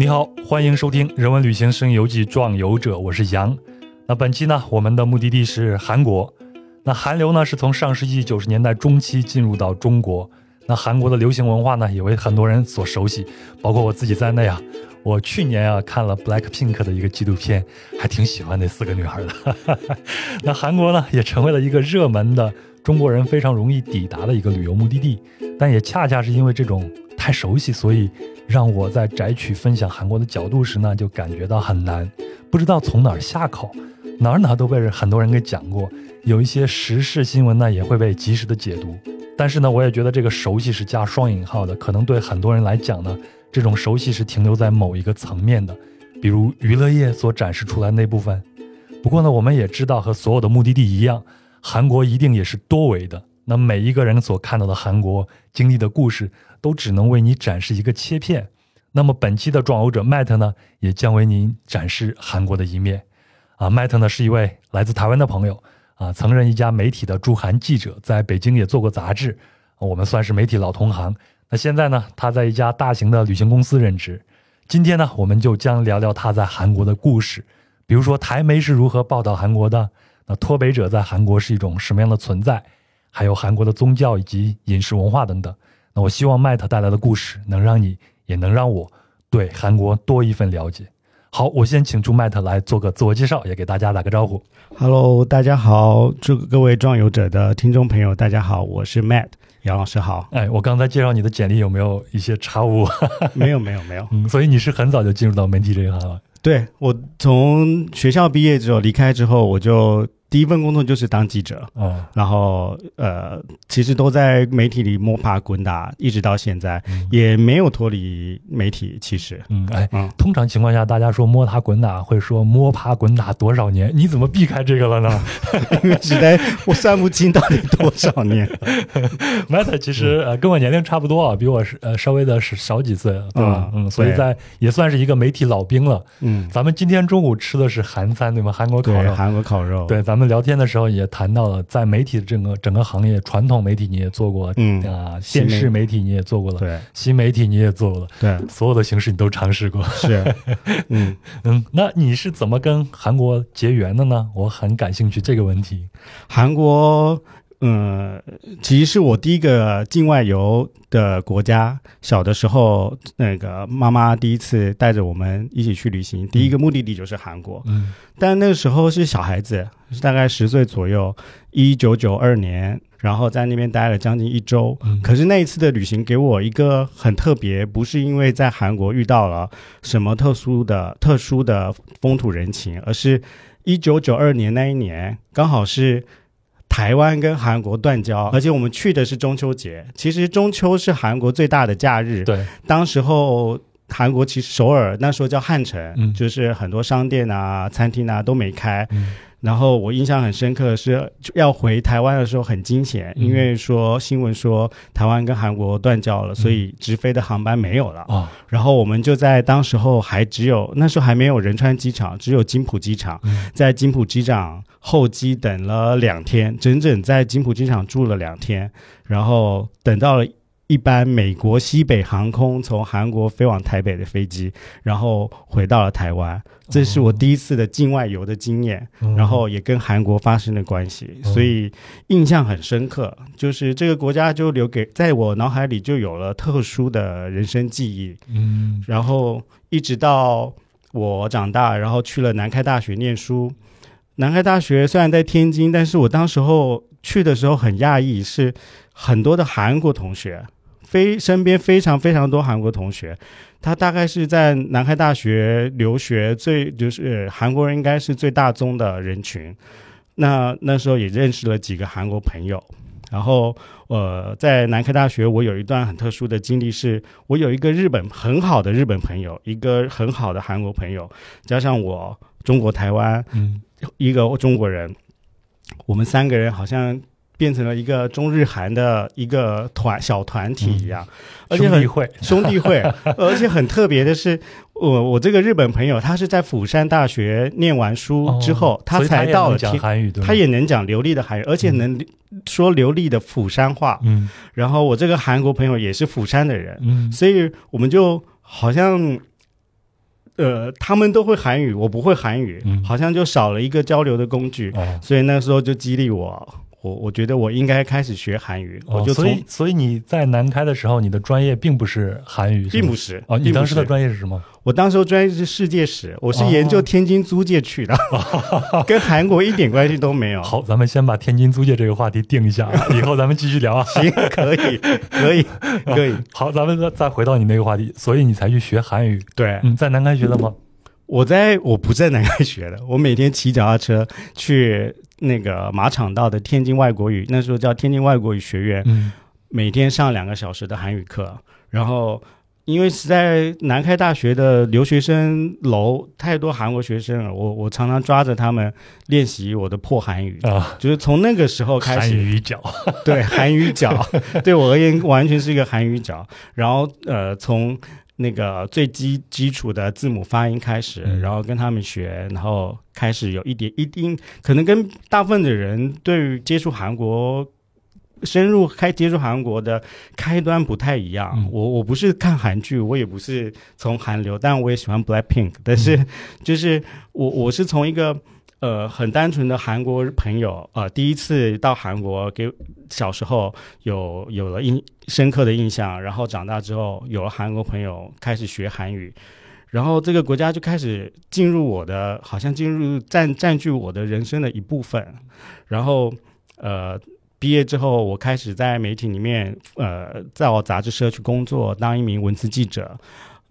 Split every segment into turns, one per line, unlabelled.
你好，欢迎收听《人文旅行声游记·壮游者》，我是杨。那本期呢，我们的目的地是韩国。那韩流呢，是从上世纪九十年代中期进入到中国。那韩国的流行文化呢，也为很多人所熟悉，包括我自己在内啊。我去年啊看了 Black Pink 的一个纪录片，还挺喜欢那四个女孩的。那韩国呢，也成为了一个热门的中国人非常容易抵达的一个旅游目的地。但也恰恰是因为这种太熟悉，所以。让我在摘取分享韩国的角度时呢，就感觉到很难，不知道从哪儿下口，哪儿哪儿都被很多人给讲过，有一些时事新闻呢也会被及时的解读，但是呢，我也觉得这个熟悉是加双引号的，可能对很多人来讲呢，这种熟悉是停留在某一个层面的，比如娱乐业所展示出来那部分。不过呢，我们也知道和所有的目的地一样，韩国一定也是多维的，那每一个人所看到的韩国经历的故事。都只能为你展示一个切片，那么本期的壮游者 Matt 呢，也将为您展示韩国的一面。啊，Matt 呢是一位来自台湾的朋友，啊，曾任一家媒体的驻韩记者，在北京也做过杂志，我们算是媒体老同行。那现在呢，他在一家大型的旅行公司任职。今天呢，我们就将聊聊他在韩国的故事，比如说台媒是如何报道韩国的，那脱北者在韩国是一种什么样的存在，还有韩国的宗教以及饮食文化等等。那我希望 Matt 带来的故事能让你，也能让我对韩国多一份了解。好，我先请出 Matt 来做个自我介绍，也给大家打个招呼。
Hello，大家好，祝各位壮游者的听众朋友，大家好，我是 Matt，杨老师好。
哎，我刚才介绍你的简历有没有一些差误？
没有，没有，没有。
嗯，所以你是很早就进入到媒体这一行了。
对我从学校毕业之后离开之后，我就。第一份工作就是当记者，哦，然后呃，其实都在媒体里摸爬滚打，一直到现在也没有脱离媒体。其实，
嗯，哎，通常情况下，大家说摸爬滚打，会说摸爬滚打多少年？你怎么避开这个了呢？
因为实在我算不清到底多少年。
Matt 其实呃跟我年龄差不多啊，比我是呃稍微的是少几岁，对吧？嗯，所以在也算是一个媒体老兵了。嗯，咱们今天中午吃的是韩餐，对吗？韩国烤肉，
韩国烤肉，
对，咱。我们聊天的时候也谈到了，在媒体的整个整个行业，传统媒体你也做过，嗯。啊，电视媒体你也做过了，
对，
新媒体你也做过了，
对，
所有的形式你都尝试过，
是，嗯。
嗯，那你是怎么跟韩国结缘的呢？我很感兴趣这个问题，
韩国。嗯，其实是我第一个境外游的国家。小的时候，那个妈妈第一次带着我们一起去旅行，第一个目的地就是韩国。嗯，但那个时候是小孩子，大概十岁左右。一九九二年，然后在那边待了将近一周。嗯可是那一次的旅行给我一个很特别，不是因为在韩国遇到了什么特殊的、特殊的风土人情，而是一九九二年那一年刚好是。台湾跟韩国断交，而且我们去的是中秋节。其实中秋是韩国最大的假日。
对，
当时候韩国其实首尔那时候叫汉城，就是很多商店啊、餐厅啊都没开。然后我印象很深刻的是要回台湾的时候很惊险，因为说新闻说台湾跟韩国断交了，所以直飞的航班没有了。啊。然后我们就在当时候还只有那时候还没有仁川机场，只有金浦机场，在金浦机场候机等了两天，整整在金浦机场住了两天，然后等到了。一班美国西北航空从韩国飞往台北的飞机，然后回到了台湾。这是我第一次的境外游的经验，然后也跟韩国发生了关系，所以印象很深刻。就是这个国家就留给在我脑海里就有了特殊的人生记忆。嗯，然后一直到我长大，然后去了南开大学念书。南开大学虽然在天津，但是我当时候去的时候很讶异，是很多的韩国同学。非身边非常非常多韩国同学，他大概是在南开大学留学，最就是韩国人应该是最大宗的人群。那那时候也认识了几个韩国朋友，然后呃，在南开大学我有一段很特殊的经历，是我有一个日本很好的日本朋友，一个很好的韩国朋友，加上我中国台湾嗯一个中国人，我们三个人好像。变成了一个中日韩的一个团小团体一样，
兄弟会。
兄弟会，而且很特别的是，我我这个日本朋友他是在釜山大学念完书之后，他才到了
讲韩语，
他也能讲流利的韩语，而且能说流利的釜山话。嗯，然后我这个韩国朋友也是釜山的人，嗯，所以我们就好像呃，他们都会韩语，我不会韩语，好像就少了一个交流的工具，所以那时候就激励我。我我觉得我应该开始学韩语，我就
所以所以你在南开的时候，你的专业并不是韩语，
并不是
哦，你当时的专业是什么？
我当时专业是世界史，我是研究天津租界去的，跟韩国一点关系都没有。
好，咱们先把天津租界这个话题定一下，以后咱们继续聊啊。
行，可以，可以，可以。
好，咱们再再回到你那个话题，所以你才去学韩语？
对，
你在南开学的吗？
我在我不在南开学的，我每天骑脚踏车去。那个马场道的天津外国语，那时候叫天津外国语学院，每天上两个小时的韩语课。然后，因为是在南开大学的留学生楼，太多韩国学生了，我我常常抓着他们练习我的破韩语啊，就是从那个时候开始。
韩语角，
对韩语角，对我而言完全是一个韩语角。然后，呃，从。那个最基基础的字母发音开始，然后跟他们学，然后开始有一点一定可能跟大部分的人对于接触韩国深入开接触韩国的开端不太一样。我我不是看韩剧，我也不是从韩流，但我也喜欢 Black Pink，但是就是我我是从一个。呃，很单纯的韩国朋友，呃，第一次到韩国，给小时候有有了印深刻的印象，然后长大之后有了韩国朋友，开始学韩语，然后这个国家就开始进入我的，好像进入占占据我的人生的一部分。然后，呃，毕业之后，我开始在媒体里面，呃，在我杂志社去工作，当一名文字记者。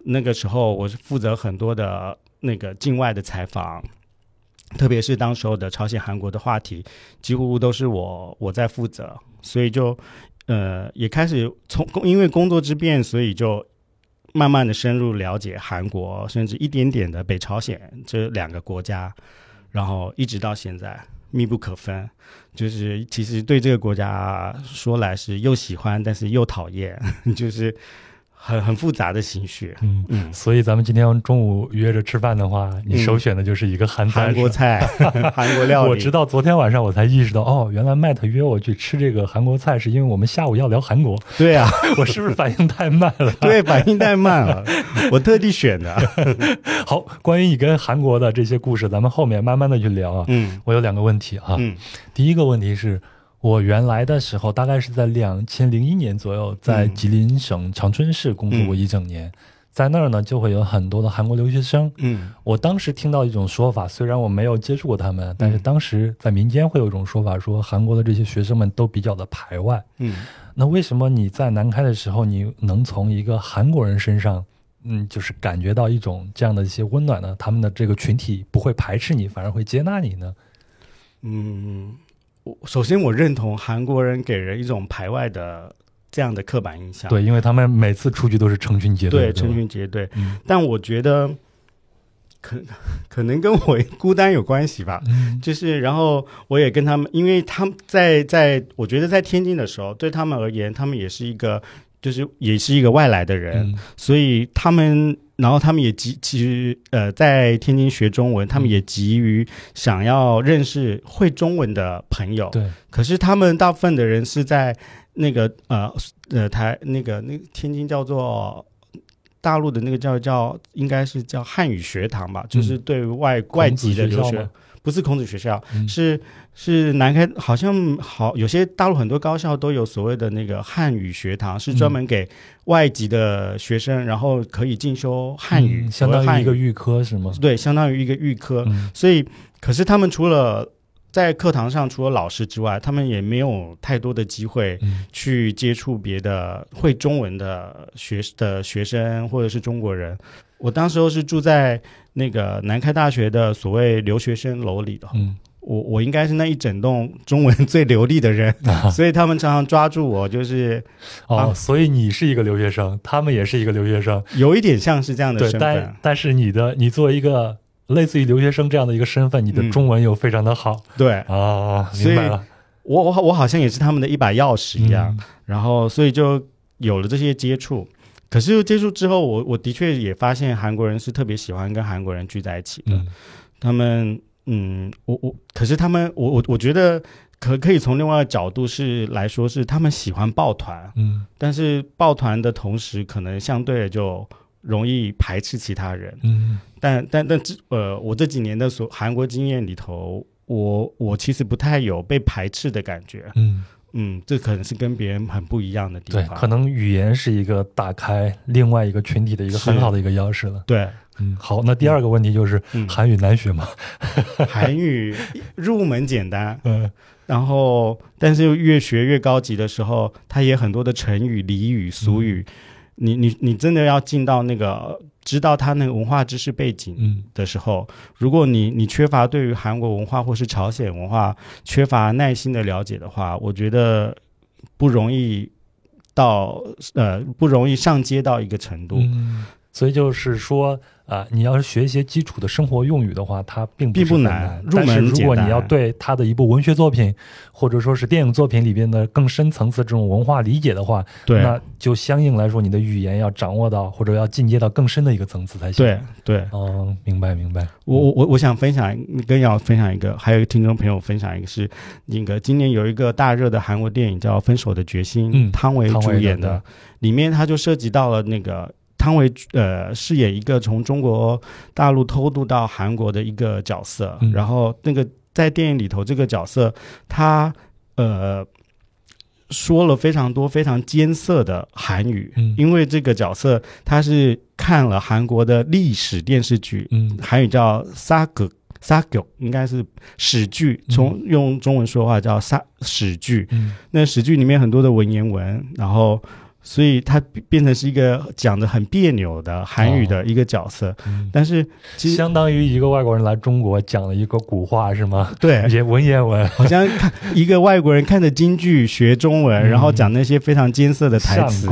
那个时候，我是负责很多的那个境外的采访。特别是当时候的朝鲜、韩国的话题，几乎都是我我在负责，所以就呃也开始从工因为工作之便，所以就慢慢的深入了解韩国，甚至一点点的北朝鲜这两个国家，然后一直到现在密不可分。就是其实对这个国家说来是又喜欢，但是又讨厌，就是。很很复杂的情绪，
嗯嗯，所以咱们今天中午约着吃饭的话，你首选的就是一个韩
韩国菜，韩国料理。
我直到昨天晚上我才意识到，哦，原来麦特约我去吃这个韩国菜，是因为我们下午要聊韩国。
对啊，
我是不是反应太慢了？
对，反应太慢了，我特地选的。
好，关于你跟韩国的这些故事，咱们后面慢慢的去聊啊。嗯，我有两个问题啊。嗯，第一个问题是。我原来的时候大概是在两千零一年左右，在吉林省长春市工作过一整年，在那儿呢就会有很多的韩国留学生。嗯，我当时听到一种说法，虽然我没有接触过他们，但是当时在民间会有一种说法，说韩国的这些学生们都比较的排外。嗯，那为什么你在南开的时候，你能从一个韩国人身上，嗯，就是感觉到一种这样的一些温暖呢？他们的这个群体不会排斥你，反而会接纳你呢？
嗯。首先，我认同韩国人给人一种排外的这样的刻板印象。
对，因为他们每次出去都是成群结
队。对，成群结队。但我觉得，可 可能跟我孤单有关系吧。就是，然后我也跟他们，因为他们在在，我觉得在天津的时候，对他们而言，他们也是一个，就是也是一个外来的人，所以他们。然后他们也急，其实呃，在天津学中文，他们也急于想要认识会中文的朋友。
对。
可是他们大部分的人是在那个呃呃台那个那天津叫做大陆的那个叫叫应该是叫汉语学堂吧，就是对外外籍的留学。不是孔子学校，是是南开，好像好有些大陆很多高校都有所谓的那个汉语学堂，是专门给外籍的学生，然后可以进修汉语，
相当于一个预科是吗？
对，相当于一个预科。所以，可是他们除了在课堂上，除了老师之外，他们也没有太多的机会去接触别的会中文的学的学生或者是中国人。我当时候是住在。那个南开大学的所谓留学生楼里的，嗯，我我应该是那一整栋中文最流利的人，所以他们常常抓住我，就是
哦，所以你是一个留学生，他们也是一个留学生，
有一点像是这样的身份。
但但是你的你作为一个类似于留学生这样的一个身份，你的中文又非常的好，
对
啊，明白了。
我我我好像也是他们的一把钥匙一样，然后所以就有了这些接触。可是接触之后，我我的确也发现韩国人是特别喜欢跟韩国人聚在一起的。他们，嗯，我我，可是他们，我我我觉得可可以从另外一个角度是来说，是他们喜欢抱团。嗯，但是抱团的同时，可能相对就容易排斥其他人。
嗯，
但但但这呃，我这几年的所韩国经验里头，我我其实不太有被排斥的感觉。
嗯
嗯，这可能是跟别人很不一样的地
对，
方。
可能语言是一个打开另外一个群体的一个很好的一个钥匙了。
对
嗯，好，那第二个问题就是
嗯
韩语难学吗？
韩语入门简单，
嗯
然后但是越学越高级的时候，它也很多的成语、俚语、俗语。你你你真的要进到那个知道他那个文化知识背景
嗯
的时候，如果你你缺乏对于韩国文化或是朝鲜文化缺乏耐心的了解的话，我觉得不容易到呃不容易上街到一个程度。
嗯，所以就是说啊、你要是学一些基础的生活用语的话，它并不
难入门
但是如果你要对它的一部文学作品或者说是电影作品里边的更深层次这种文化理解的话，
对。
那就相应来说，你的语言要掌握到或者要进阶到更深的一个层次才行。
对，对，
哦，明白明白。
我我我我想分享更要分享一个，还有一个听众朋友分享一个是那个今年有一个大热的韩国电影叫《分手的决心》，
嗯
汤唯主演
的
的，里面它就涉及到了那个汤唯呃饰演一个从中国大陆偷渡到韩国的一个角色，
嗯。
然后那个在电影里头这个角色他呃。说了非常多非常艰涩的韩语，
嗯。
因为这个角色他是看了韩国的历史电视剧，
嗯。
韩语叫沙格沙狗，应该是史剧，从用中文说话叫沙史剧。
嗯。
那史剧里面很多的文言文，然后所以他变变成是一个讲的很别扭的韩语的一个角色。
嗯，
但是其实
相当于一个外国人来中国讲了一个古话是吗？
对，
也文言文，
好像看一个外国人看着京剧学中文，
嗯。
然后讲那些非常艰涩的台词。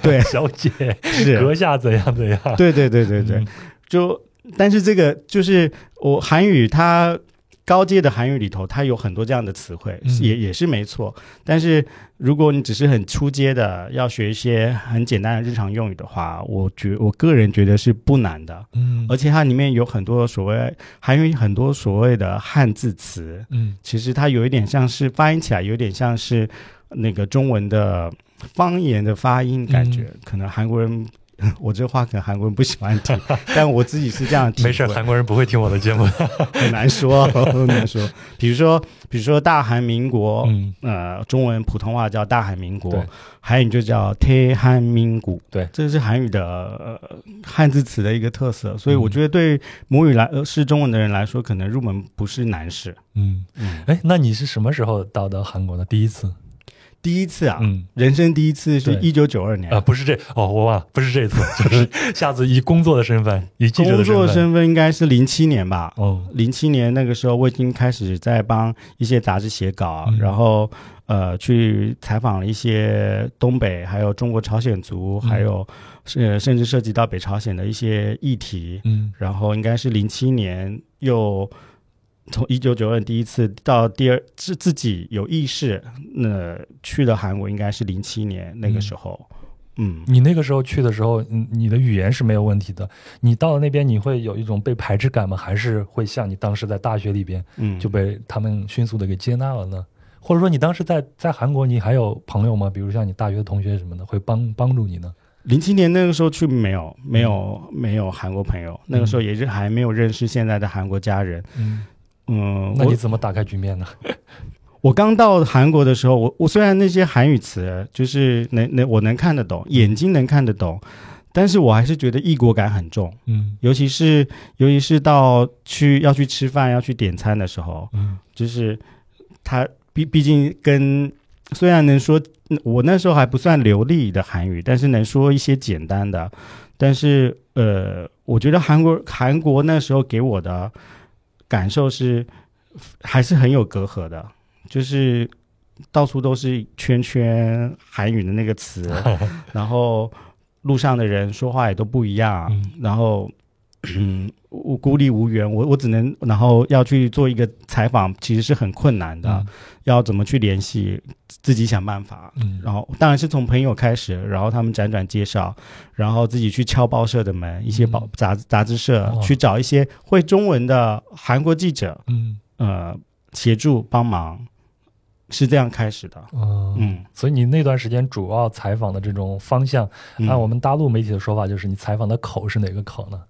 对，
小姐，
是，
阁下怎样怎样？
对对对对对，
嗯。
就但是这个就是我韩语它高阶的韩语里头，它有很多这样的词汇，
嗯
也也是没错。但是如果你只是很初阶的要学一些很简单的日常用语的话，我觉我个人觉得是不难的。
嗯
而且它里面有很多所谓韩语很多所谓的汉字词，
嗯
其实它有一点像是发音起来有点像是那个中文的方言的发音感觉，
嗯
可能韩国人。我这话可能韩国人不喜欢听，但我自己是这样听。
没事，韩国人不会听我的节目，
很难说，很难说。比如说，比如说大韩民国，
嗯、
呃，中文普通话叫大韩民国，韩语就叫태한민国。
对，
这是韩语的、呃、汉字词的一个特色，所以我觉得对母语来、呃、是中文的人来说，可能入门不是难事。
嗯
嗯，
哎、那你是什么时候到的韩国的？第一次？
第一次啊，
嗯。
人生第一次是
对。
一九九二年。
啊，不是这哦，我忘了，不是这次，就是下次以工作的身份，以记者的身份。
作身份应该是零七年吧。
哦，
零七年那个时候，我已经开始在帮一些杂志写稿，
嗯。
然后呃去采访了一些东北，还有中国朝鲜族，
嗯。
还有是甚至涉及到北朝鲜的一些议题。
嗯。
然后应该是零七年又从一九九二第一次到第二自自己有意识，那去了韩国应该是零七年那个时候。嗯，
你那个时候去的时候，嗯，你的语言是没有问题的。你到了那边，你会有一种被排斥感吗？还是会像你当时在大学里边
嗯
就被他们迅速的给接纳了呢？或者说，你当时在在韩国，你还有朋友吗？比如像你大学的同学什么的，会帮帮助你呢？
零七年那个时候去没有没有没有韩国朋友，那个时候也是还没有认识现在的韩国家人。
嗯，
嗯，
那你怎么打开局面呢？
我刚到韩国的时候，我我虽然那些韩语词就是能能我能看得懂，眼睛能看得懂，但是我还是觉得异国感很重，
嗯。
尤其是尤其是到去要去吃饭要去点餐的时候，
嗯。
就是他毕毕竟跟虽然能说我那时候还不算流利的韩语，但是能说一些简单的，但是呃，我觉得韩国韩国那时候给我的感受是还是很有隔阂的，就是到处都是圈圈韩语的那个词，然后路上的人说话也都不一样，
嗯。
然后嗯，我孤立无援，我我只能然后要去做一个采访，其实是很困难的，
嗯
要怎么去联系，自己想办法。
嗯
然后当然是从朋友开始，然后他们辗转介绍，然后自己去敲报社的门，一些报
嗯
杂杂志社、
哇
去找一些会中文的韩国记者，
嗯
呃，协助帮忙。是这样开始的。
嗯，所以你那段时间主要采访的这种方向，按我们大陆媒体的说法，就是你采访的口是哪个口呢？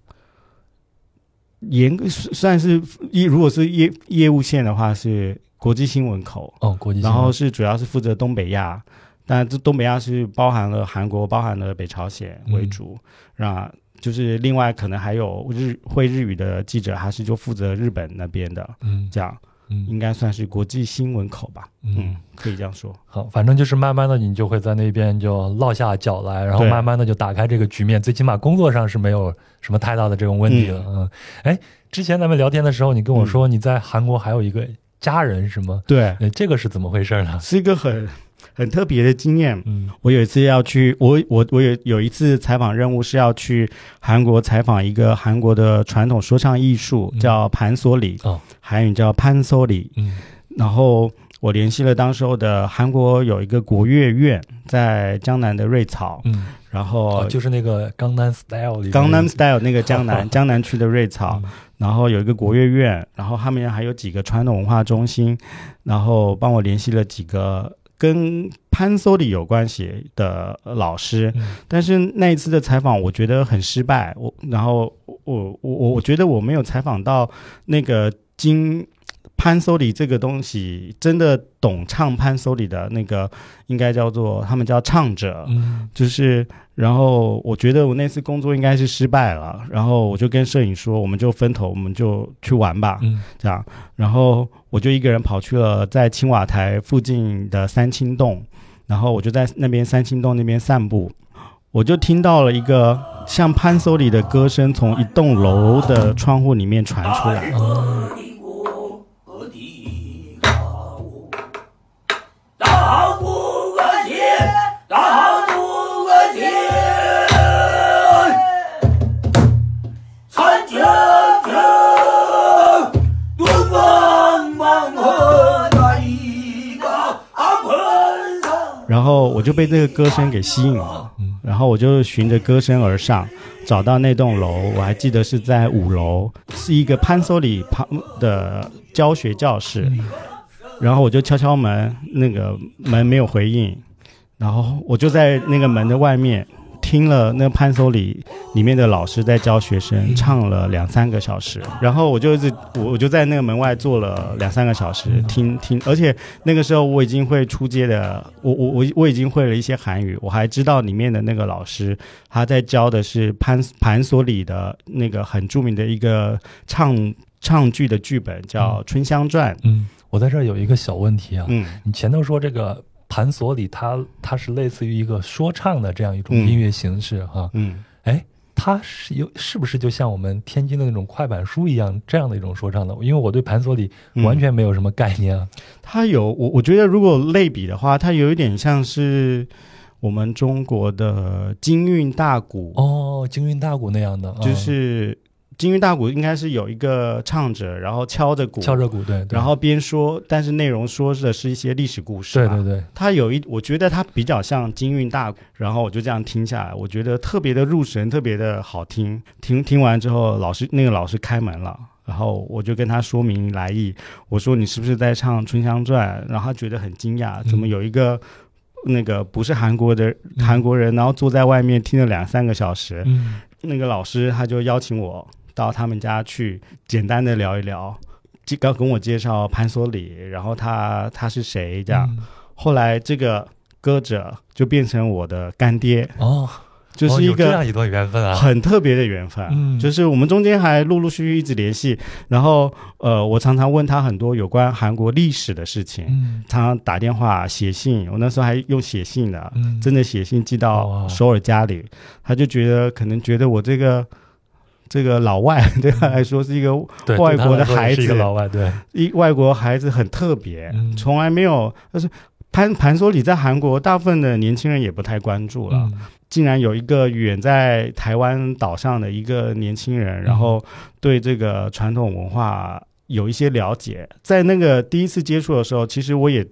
严格算是业，如果是业业务线的话，是国际新闻口。
哦，国际。
然后是主要是负责东北亚，但这东北亚是包含了韩国、包含了北朝鲜为主，那就是另外可能还有日会日语的记者，还是就负责日本那边的。嗯，这样。嗯，应该算是国际新闻口吧。嗯，可以这样说。
好，反正就是慢慢的，你就会在那边就落下脚来，然后慢慢的就打开这个局面。最起码工作上是没有什么太大的这种问题了。嗯，哎，之前咱们聊天的时候，你跟我说你在韩国还有一个家人是吗？
对，
这个是怎么回事呢？
是一个很。很特别的经验。嗯，我有一次要去，我我我有有一次采访任务是要去韩国采访一个韩国的传统说唱艺术，叫盘索里，哦，韩语叫潘索里。嗯，然后我联系了当时候的韩国有一个国乐院，在江南的瑞草。嗯，然后
就是那个江南 style 里，
江南 style 那个江南 江南区的瑞草，然后有一个国乐院，然后他们还有几个传统文化中心，然后帮我联系了几个。跟潘搜里有关系的老师，但是那一次的采访我觉得很失败。我然后我我我我觉得我没有采访到那个金。潘索里这个东西真的懂唱潘索里的那个，应该叫做他们叫唱者，嗯，就是然后我觉得我那次工作应该是失败了，然后我就跟摄影说，我们就分头，我们就去玩吧，嗯，这样，然后我就一个人跑去了在青瓦台附近的三清洞，然后我就在那边三清洞那边散步，我就听到了一个像潘索里的歌声从一栋楼的窗户里面传出来。然后我就被这个歌声给吸引了，然后我就循着歌声而上，找到那栋楼，我还记得是在五楼，是一个潘索里旁的教学教室。然后我就敲敲门，那个门没有回应，然后我就在那个门的外面。听了那潘索里里面的老师在教学生唱了两三个小时，然后我就一直我我就在那个门外坐了两三个小时听听，而且那个时候我已经会出街的，我我我我已经会了一些韩语，我还知道里面的那个老师他在教的是潘潘索里的那个很著名的一个唱唱剧的剧本叫《春香传》。
嗯，我在这儿有一个小问题啊，嗯，你前头说这个。盘索里，它它是类似于一个说唱的这样一种音乐形式，哈，嗯，哎，它是有是不是就像我们天津的那种快板书一样这样的一种说唱的？因为我对盘索里完全没有什么概念啊。
它有我我觉得如果类比的话，它有一点像是我们中国的京韵大鼓
哦，京韵大鼓那样的，
就是。京韵大鼓应该是有一个唱者，然后敲着鼓，
敲着鼓，对，
然后边说，但是内容说的是一些历史故事。
对对对，
他有一，我觉得他比较像金韵大鼓，然后我就这样听下来，我觉得特别的入神，特别的好听。听听完之后，老师那个老师开门了，然后我就跟他说明来意，我说你是不是在唱《春香传》？然后他觉得很惊讶，怎么有一个那个不是韩国的韩国人，然后坐在外面听了两三个小时。嗯，那个老师他就邀请我。到他们家去简单的聊一聊，刚跟我介绍潘索里，然后他他是谁这样。后来这个歌者就变成我的干爹。
哦，
就是一个
这样一段缘分啊，
很特别的缘分。嗯，就是我们中间还陆陆续续一直联系，然后呃，我常常问他很多有关韩国历史的事情，嗯，常常打电话写信，我那时候还用写信的，真的写信寄到首尔家里，他就觉得可能觉得我这个。这个老外对他来说是一个外国的孩子，
一个老外，对，
一外国孩子很特别，从来没有。但是潘潘索里在韩国，大部分的年轻人也不太关注了。竟然有一个远在台湾岛上的一个年轻人，然后对这个传统文化有一些了解。在那个第一次接触的时候，其实我也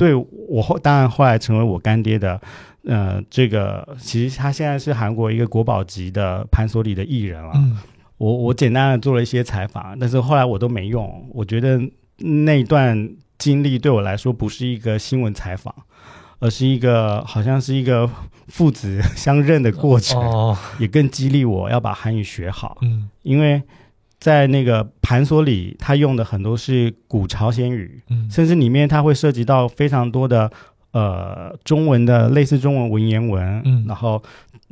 对我后当然后来成为我干爹的。呃，这个其实他现在是韩国一个国宝级的潘索里的艺人了。嗯，我我简单的做了一些采访，但是后来我都没用。我觉得那段经历对我来说不是一个新闻采访，而是一个好像是一个父子 相认的过程，也更激励我要把韩语学好。嗯，因为在那个盘索里，他用的很多是古朝鲜语，嗯，甚至里面它会涉及到非常多的呃中文的类似中文文言文，嗯，然后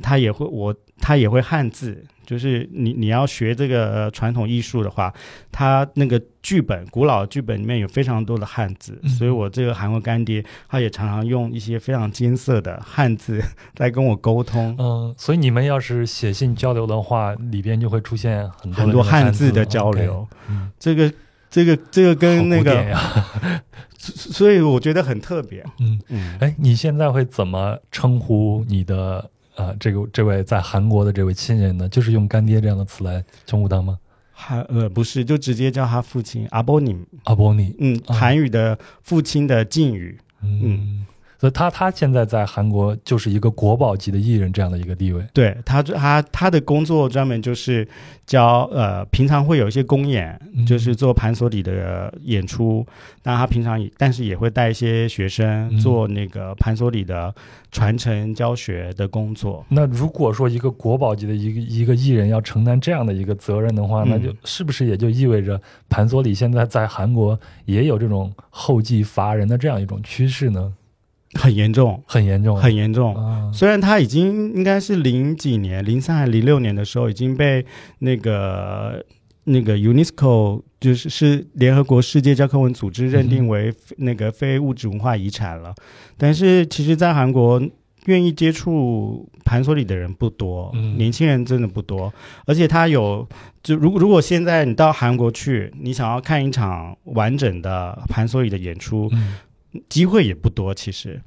他也会我他也会汉字。就是你你要学这个传统艺术的话，它那个剧本古老剧本里面有非常多的汉字，所以我这个韩国干爹他也常常用一些非常艰涩的汉字来跟我沟通。
嗯，所以你们要是写信交流的话，里边就会出现很
多很多汉字的交流。嗯，这个这个这个跟那个，所以我觉得很特别。
嗯嗯，哎，你现在会怎么称呼你的？啊，这个这位在韩国的这位亲人呢，就是用干爹这样的词来称呼他吗？
韩呃不是，就直接叫他父亲阿波尼。
阿波尼，
嗯，韩语的父亲的敬语，嗯。
所以他他现在在韩国就是一个国宝级的艺人这样的一个地位。
对他他他的工作专门就是教呃，平常会有一些公演，就是做盘索里的演出。那他平常也但是也会带一些学生做那个盘索里的传承教学的工作。
那如果说一个国宝级的一个一个艺人要承担这样的一个责任的话，那就是不是也就意味着盘索里现在在韩国也有这种后继乏人的这样一种趋势呢？
很严重，
很严重，
很严重。虽然他已经应该是零几年，零三还零六年的时候已经被那个那个 UNESCO 就是是联合国世界教科文组织认定为那个非物质文化遗产了。但是其实，在韩国愿意接触盘索里的人不多，年轻人真的不多。而且他有，就如果如果现在你到韩国去，你想要看一场完整的盘索里的演出。机会也不多，其实。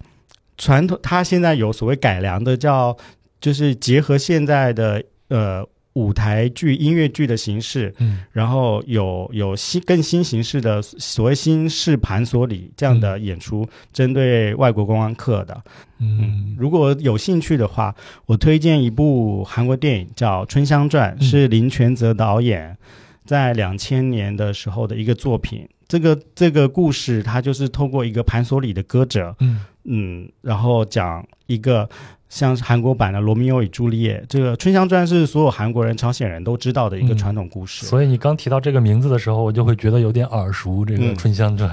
传统它现在有所谓改良的，叫就是结合现在的呃舞台剧、音乐剧的形式，嗯，然后有有新更新形式的所谓新式盘索里这样的演出，针对外国观光客的，嗯，如果有兴趣的话，我推荐一部韩国电影叫《春香传》，是林权泽导演在两千年的时候的一个作品。这个这个故事，它就是透过一个盘索里的歌者，嗯嗯，然后讲一个像韩国版的《罗密欧与朱丽叶》。这个《春香传》是所有韩国人、朝鲜人都知道的一个传统故事。
所以你刚提到这个名字的时候，我就会觉得有点耳熟。这个《春香传》，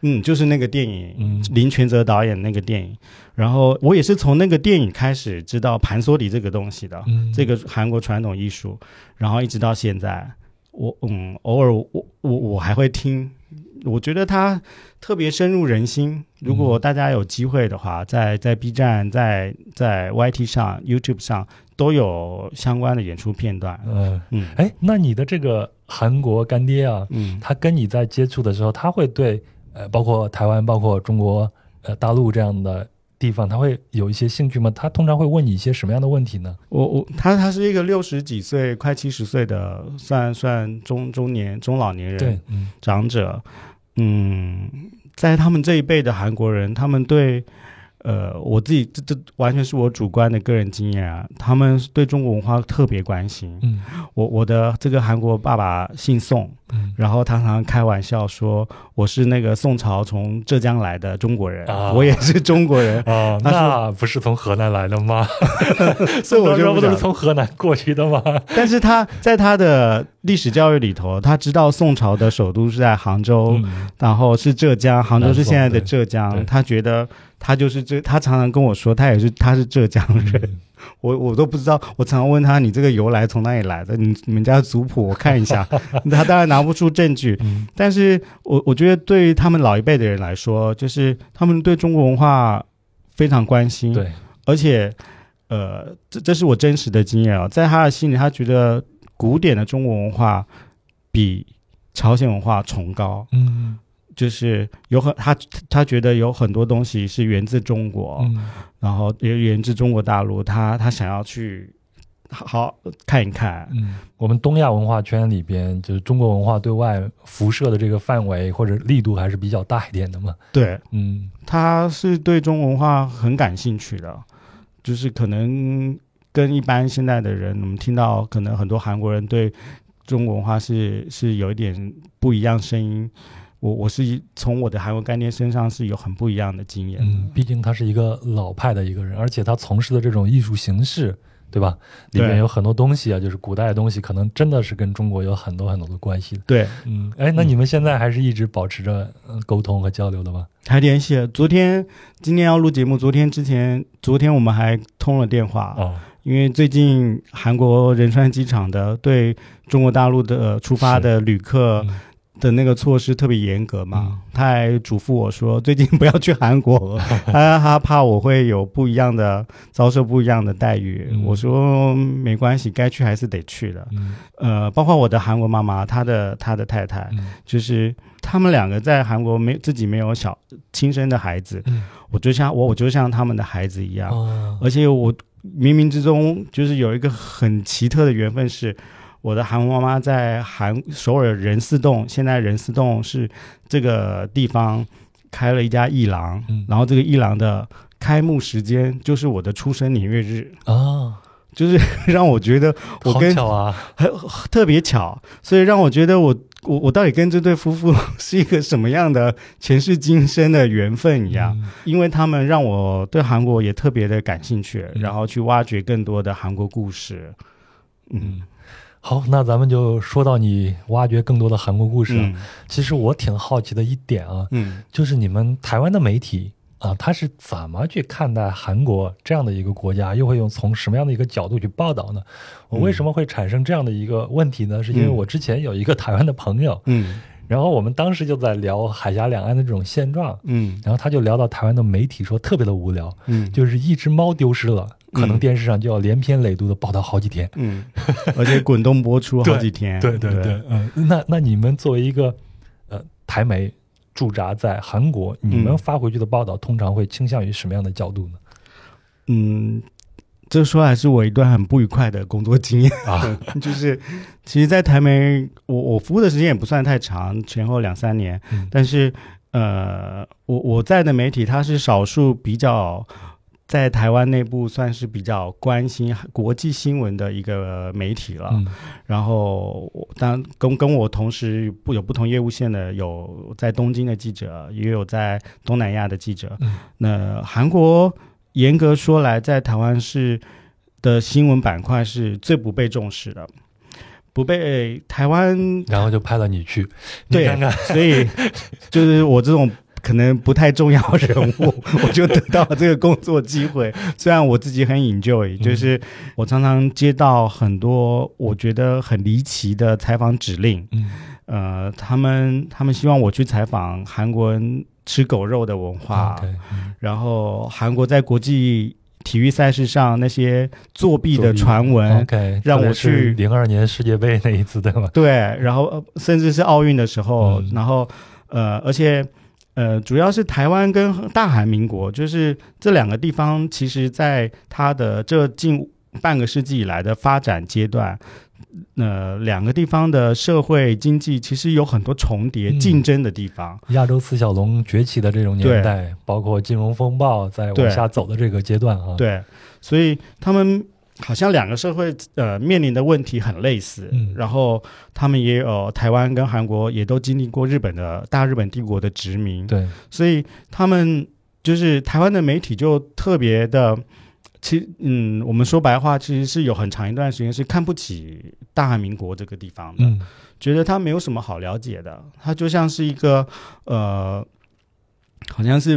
嗯，就是那个电影，林权泽导演那个电影。然后我也是从那个电影开始知道盘索里这个东西的，这个韩国传统艺术。然后一直到现在，我嗯，偶尔我我我还会听。我觉得他特别深入人心。如果大家有机会的话，在在 B 站、在在 YT 上、YouTube 上都有相关的演出片段。
嗯嗯，哎，那你的这个韩国干爹啊，嗯，他跟你在接触的时候，他会对呃，包括台湾、包括中国呃大陆这样的地方，他会有一些兴趣吗？他通常会问你一些什么样的问题呢？
我我他他是一个六十几岁、快七十岁的，算算中中年中老年人，
对，嗯
长者。嗯，在他们这一辈的韩国人，他们对。呃，我自己这这完全是我主观的个人经验啊。他们对中国文化特别关心。嗯，我我的这个韩国爸爸姓宋，嗯，然后他常常开玩笑说我是那个宋朝从浙江来的中国人，我也是中国人
啊。那不是从河南来的吗？
所以我觉得
不都是从河南过去的吗？
但是他在他的历史教育里头，他知道宋朝的首都是在杭州，然后是浙江，杭州是现在的浙江。他觉得。他就是这，他常常跟我说，他也是，他是浙江人，我我都不知道。我常常问他，你这个由来从哪里来的？你你们家族谱我看一下。他当然拿不出证据，但是我我觉得对于他们老一辈的人来说，就是他们对中国文化非常关心。
对，
而且，呃，这这是我真实的经验啊，在他的心里，他觉得古典的中国文化比朝鲜文化崇高。嗯。就是有很他他觉得有很多东西是源自中国，然后也源自中国大陆，他他想要去好看一看。
嗯，我们东亚文化圈里边，就是中国文化对外辐射的这个范围或者力度还是比较大一点的嘛。
对，嗯，他是对中国文化很感兴趣的，就是可能跟一般现在的人，我们听到可能很多韩国人对中国文化是是有一点不一样声音。我我是从我的韩国干爹身上是有很不一样的经验。
嗯，毕竟他是一个老派的一个人，而且他从事的这种艺术形式。对吧？里面有很多东西啊，就是古代的东西，可能真的是跟中国有很多很多的关系。
对，
嗯，哎，那你们现在还是一直保持着沟通和交流的吗？
还联系。昨天、今天要录节目，昨天之前，昨天我们还通了电话。
哦，
因为最近韩国仁川机场的对中国大陆的出发的旅客。的那个措施特别严格嘛，他还嘱咐我说，最近不要去韩国，他他怕我会有不一样的遭受不一样的待遇。我说没关系，该去还是得去的。呃，包括我的韩国妈妈，她的她的太太，就是他们两个在韩国没自己没有小亲生的孩子，我就像我我就像他们的孩子一样，而且我冥冥之中就是有一个很奇特的缘分是。我的韩国妈妈在韩首尔仁寺洞，现在仁寺洞是这个地方开了一家艺廊，然后这个艺廊的开幕时间就是我的出生年月日。
啊，
就是让我觉得我跟
巧啊，
很特别巧，所以让我觉得我我我到底跟这对夫妇是一个什么样的前世今生的缘分一样，因为他们让我对韩国也特别的感兴趣，然后去挖掘更多的韩国故事，嗯。
好，那咱们就说到你挖掘更多的韩国故事。其实我挺好奇的一点啊，嗯，就是你们台湾的媒体啊，他是怎么去看待韩国这样的一个国家，又会用从什么样的一个角度去报道呢？我为什么会产生这样的一个问题呢？是因为我之前有一个台湾的朋友，嗯，然后我们当时就在聊海峡两岸的这种现状，嗯，然后他就聊到台湾的媒体说特别的无聊，嗯，就是一只猫丢失了。可能电视上就要连篇累牍的报道好几天，
嗯，而且滚动播出好几天，
对对对，嗯，那那你们作为一个呃台媒驻扎在韩国，你们发回去的报道通常会倾向于什么样的角度呢？
嗯，这说来是我一段很不愉快的工作经验啊，就是其实，在台媒，我我服务的时间也不算太长，前后两三年，但是呃，我我在的媒体，它是少数比较。在台湾内部算是比较关心国际新闻的一个媒体了。然后，当跟跟我同时不有不同业务线的，有在东京的记者，也有在东南亚的记者。那韩国严格说来，在台湾是的新闻板块是最不被重视的，不被台湾，
然后就派了你去，
对，所以就是我这种。可能不太重要人物，我就得到了这个工作机会。虽然我自己很 enjoy，就是我常常接到很多我觉得很离奇的采访指令。嗯，呃，他们他们希望我去采访韩国人吃狗肉的文化，然后韩国在国际体育赛事上那些作弊的传闻，让我去
零二年世界杯那一次，对吗？
对，然后甚至是奥运的时候，然后呃，而且。呃，主要是台湾跟大韩民国，就是这两个地方，其实在它的这近半个世纪以来的发展阶段，呃，两个地方的社会经济其实有很多重叠、竞争的地方。
亚洲四小龙崛起的这种年代，包括金融风暴在往下走的这个阶段啊，
对，所以他们。好像两个社会呃面临的问题很类似，嗯，然后他们也有台湾跟韩国也都经历过日本的大日本帝国的殖民，
对，
所以他们就是台湾的媒体就特别的，其嗯，我们说白话其实是有很长一段时间是看不起大韩民国这个地方的，觉得它没有什么好了解的，它就像是一个呃，好像是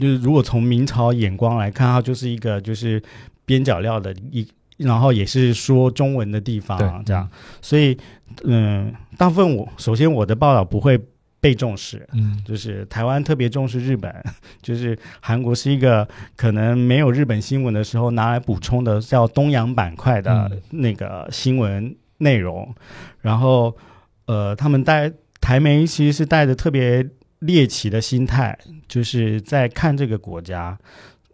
就是如果从明朝眼光来看，它就是一个就是边角料的一。然后也是说中文的地方，这样，所以，嗯，大部分我首先我的报道不会被重视，嗯，就是台湾特别重视日本，就是韩国是一个可能没有日本新闻的时候拿来补充的叫东洋板块的那个新闻内容，然后，呃，他们带台媒其实是带着特别猎奇的心态，就是在看这个国家。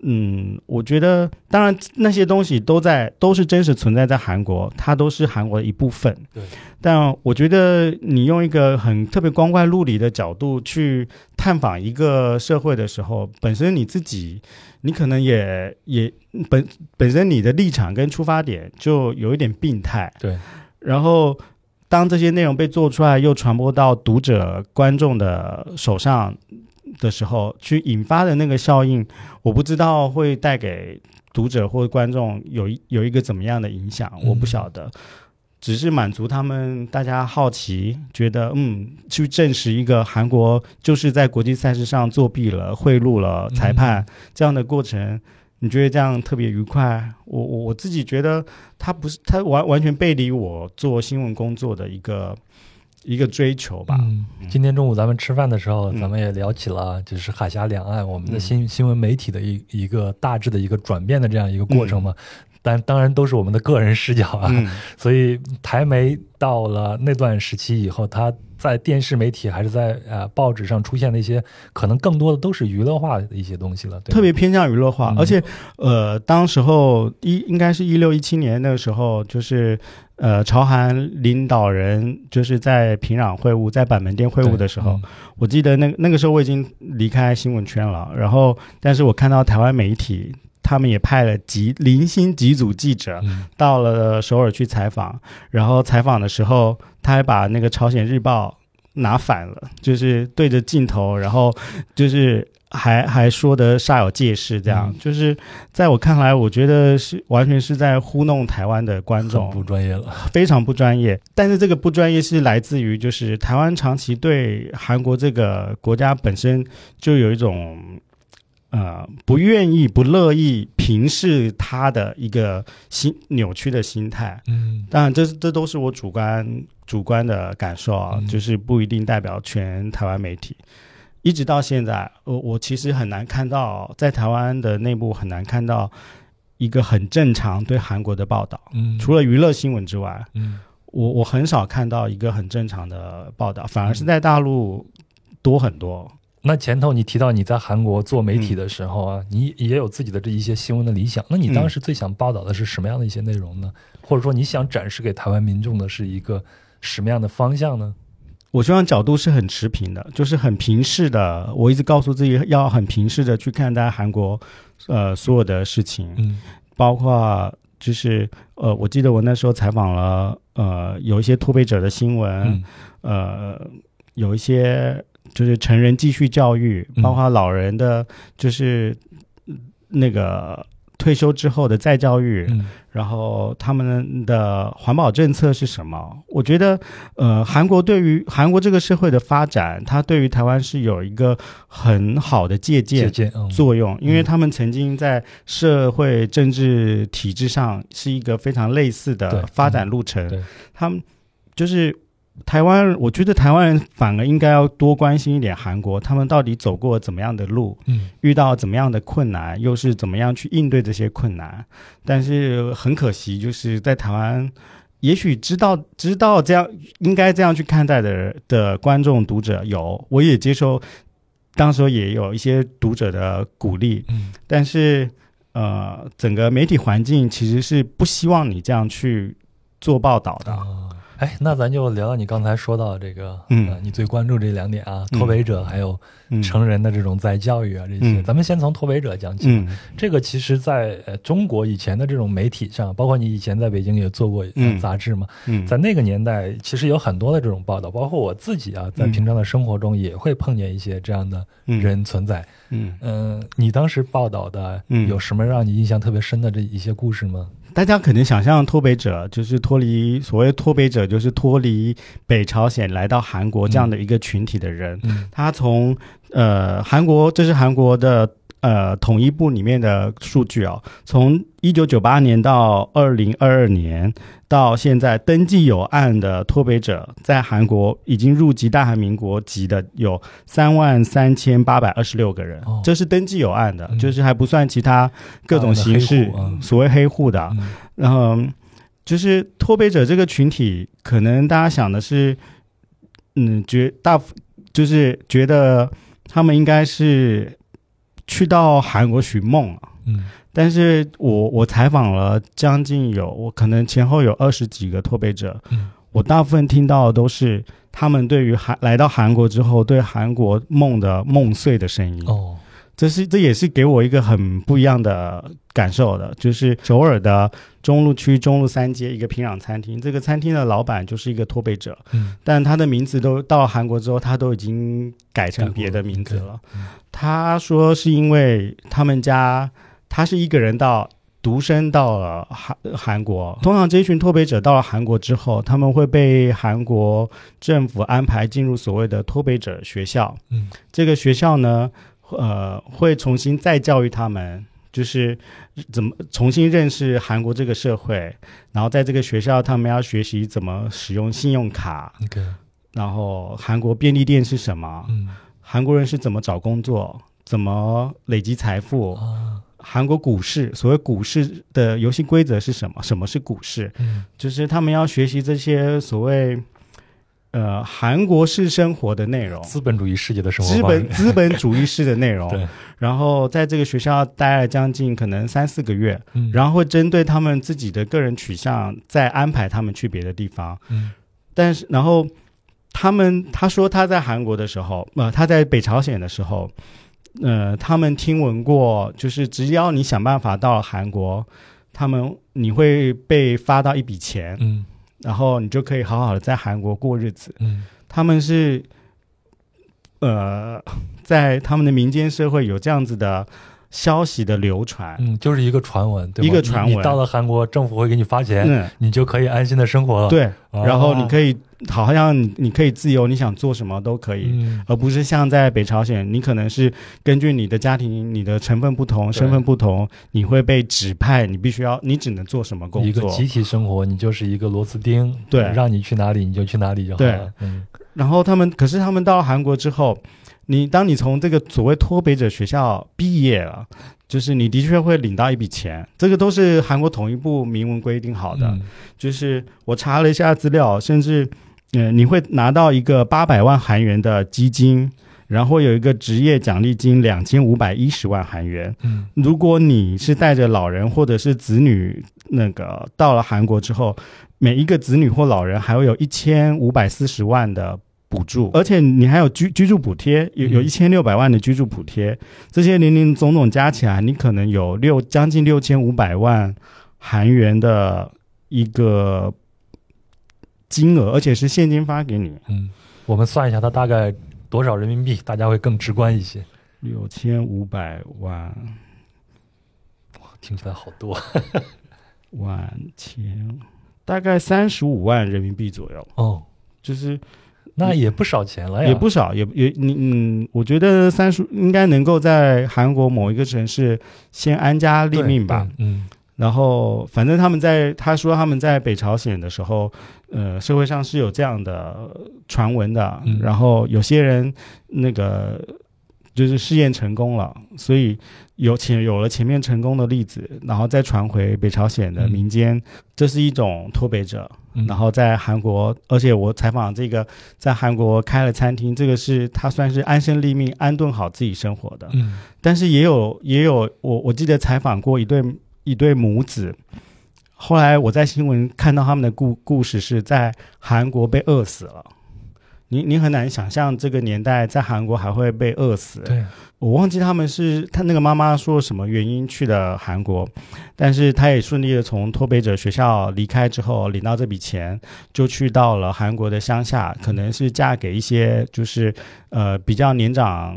嗯，我觉得当然那些东西都在都是真实存在在韩国，它都是韩国的一部分。
对，
但我觉得你用一个很特别光怪陆离的角度去探访一个社会的时候，本身你自己你可能也也本本身你的立场跟出发点就有一点病态。
对，
然后当这些内容被做出来，又传播到读者、观众的手上的时候，去引发的那个效应，我不知道会带给读者或观众有一有一个怎么样的影响，我不晓得。只是满足他们大家好奇，觉得嗯，去证实一个韩国就是在国际赛事上作弊了、贿赂了裁判这样的过程。你觉得这样特别愉快？我我我自己觉得，他不是他完完全背离我做新闻工作的一个一个追求吧。
今天中午咱们吃饭的时候，咱们也聊起了，就是海峡两岸我们的新新闻媒体的一一个大致的一个转变的这样一个过程嘛。但当然都是我们的个人视角啊，所以台媒到了那段时期以后，它在电视媒体还是在呃报纸上出现的一些，可能更多的都是娱乐化的一些东西了，
特别偏向娱乐化。而且呃，当时候一应该是一六一七年那个时候，就是呃朝韩领导人就是在平壤会晤，在板门店会晤的时候，我记得那那个时候我已经离开新闻圈了，然后但是我看到台湾媒体。他们也派了几零星几组记者到了首尔去采访，然后采访的时候，他还把那个朝鲜日报拿反了，就是对着镜头，然后就是还还说的煞有介事，这样就是在我看来，我觉得是完全是在糊弄台湾的观众，
不专业了，
非常不专业。但是这个不专业是来自于，就是台湾长期对韩国这个国家本身就有一种。呃，不愿意、不乐意平视他的一个心扭曲的心态。嗯，当然，这这都是我主观主观的感受啊，就是不一定代表全台湾媒体。一直到现在，我我其实很难看到在台湾的内部很难看到一个很正常对韩国的报道。嗯，除了娱乐新闻之外，嗯，我我很少看到一个很正常的报道，反而是在大陆多很多。
那前头你提到你在韩国做媒体的时候啊，你也有自己的这一些新闻的理想。那你当时最想报道的是什么样的一些内容呢？或者说你想展示给台湾民众的是一个什么样的方向呢？
我希望角度是很持平的，就是很平视的。我一直告诉自己要很平视的去看待韩国呃所有的事情，嗯，包括就是呃，我记得我那时候采访了呃有一些脱北者的新闻，呃，有一些。就是成人继续教育，包括老人的，就是那个退休之后的再教育，然后他们的环保政策是什么？我觉得，呃，韩国对于韩国这个社会的发展，它对于台湾是有一个很好的借鉴作用，因为他们曾经在社会政治体制上是一个非常类似的发展路程，他们就是。台湾，我觉得台湾人反而应该要多关心一点韩国，他们到底走过怎么样的路，嗯，遇到怎么样的困难，又是怎么样去应对这些困难。但是很可惜，就是在台湾，也许知道知道这样应该这样去看待的的观众读者有，我也接受，当时也有一些读者的鼓励，嗯，但是呃，整个媒体环境其实是不希望你这样去做报道的。
哎，那咱就聊聊你刚才说到这个，嗯，你最关注这两点啊，脱北者还有成人的这种再教育啊，这些，咱们先从脱北者讲起。这个其实在中国以前的这种媒体上，包括你以前在北京也做过杂志嘛，在那个年代，其实有很多的这种报道，包括我自己啊，在平常的生活中也会碰见一些这样的人存在。嗯嗯，你当时报道的有什么让你印象特别深的这一些故事吗？
大家肯定想象脱北者就是脱离所谓脱北者，就是脱离北朝鲜来到韩国这样的一个群体的人。他从呃韩国，这是韩国的。呃，统一部里面的数据啊，从一九九八年到二零二二年，到现在登记有案的脱北者，在韩国已经入籍大韩民国籍的有三万三千八百二十六个人，这是登记有案的，就是还不算其他各种形式所谓黑户的。然后，就是脱北者这个群体，可能大家想的是，嗯，觉大就是觉得他们应该是。去到韩国寻梦了，嗯，但是我我采访了将近有我可能前后有二十几个脱北者，嗯，我大部分听到的都是他们对于韩来到韩国之后对韩国梦的梦碎的声音，哦，这是这也是给我一个很不一样的。感受的，就是首尔的中路区中路三街一个平壤餐厅，这个餐厅的老板就是一个脱北者，
嗯，
但他的名字都到韩国之后，他都已经改成别的名字了。他说是因为他们家他是一个人到独身到了韩韩国，通常这一群脱北者到了韩国之后，他们会被韩国政府安排进入所谓的脱北者学校，
嗯，
这个学校呢，呃，会重新再教育他们。就是怎么重新认识韩国这个社会，然后在这个学校，他们要学习怎么使用信用卡。然后韩国便利店是什么？
嗯，
韩国人是怎么找工作？怎么累积财富？
啊，
韩国股市，所谓股市的游戏规则是什么？什么是股市？
嗯，
就是他们要学习这些所谓。呃，韩国式生活的内容，
资本主义世界的生活，
资本资本主义式的内容。
对，
然后在这个学校待了将近可能三四个月，
嗯，
然后会针对他们自己的个人取向，再安排他们去别的地方。
嗯，
但是然后他们他说他在韩国的时候，呃，他在北朝鲜的时候，呃，他们听闻过，就是只要你想办法到了韩国，他们你会被发到一笔钱，
嗯。
然后你就可以好好的在韩国过日子。
嗯，
他们是，呃，在他们的民间社会有这样子的消息的流传。
嗯，就是一个传闻，对
一个传闻。
你到了韩国，政府会给你发钱，
嗯，
你就可以安心的生活了。
对，然后你可以好像你你可以自由，你想做什么都可以，
嗯，
而不是像在北朝鲜，你可能是根据你的家庭、你的成分不同、身份不同，你会被指派，你必须要，你只能做什么工作。
一个集体生活，你就是一个螺丝钉，
对，
让你去哪里你就去哪里就好了。
嗯，然后他们，可是他们到了韩国之后，你当你从这个所谓脱北者学校毕业了。就是你的确会领到一笔钱，这个都是韩国统一部明文规定好的。
嗯、
就是我查了一下资料，甚至，嗯，你会拿到一个八百万韩元的基金，然后有一个职业奖励金两千五百一十万韩元。
嗯，
如果你是带着老人或者是子女，那个到了韩国之后，每一个子女或老人还会有一千五百四十万的。补助，而且你还有居居住补贴，有有一千六百万的居住补贴，这些零零总总加起来，你可能有六将近六千五百万韩元的一个金额，而且是现金发给你。
嗯，我们算一下，它大概多少人民币，大家会更直观一些。
六千五百万，
哇，听起来好多，
万千，大概三十五万人民币左右。
哦，
就是。
那也不少钱了呀，
也不少，也也你嗯，我觉得三叔应该能够在韩国某一个城市先安家立命吧，
嗯，
然后反正他们在他说他们在北朝鲜的时候，呃，社会上是有这样的传闻的，然后有些人那个就是试验成功了，所以有前有了前面成功的例子，然后再传回北朝鲜的民间，这是一种脱北者。然后在韩国，而且我采访这个在韩国开了餐厅，这个是他算是安身立命、安顿好自己生活的。
嗯，
但是也有也有我我记得采访过一对一对母子，后来我在新闻看到他们的故故事是在韩国被饿死了。你你很难想象这个年代在韩国还会被饿死。
对。
我忘记他们是他那个妈妈说什么原因去的韩国，但是他也顺利的从脱北者学校离开之后领到这笔钱，就去到了韩国的乡下，可能是嫁给一些就是呃比较年长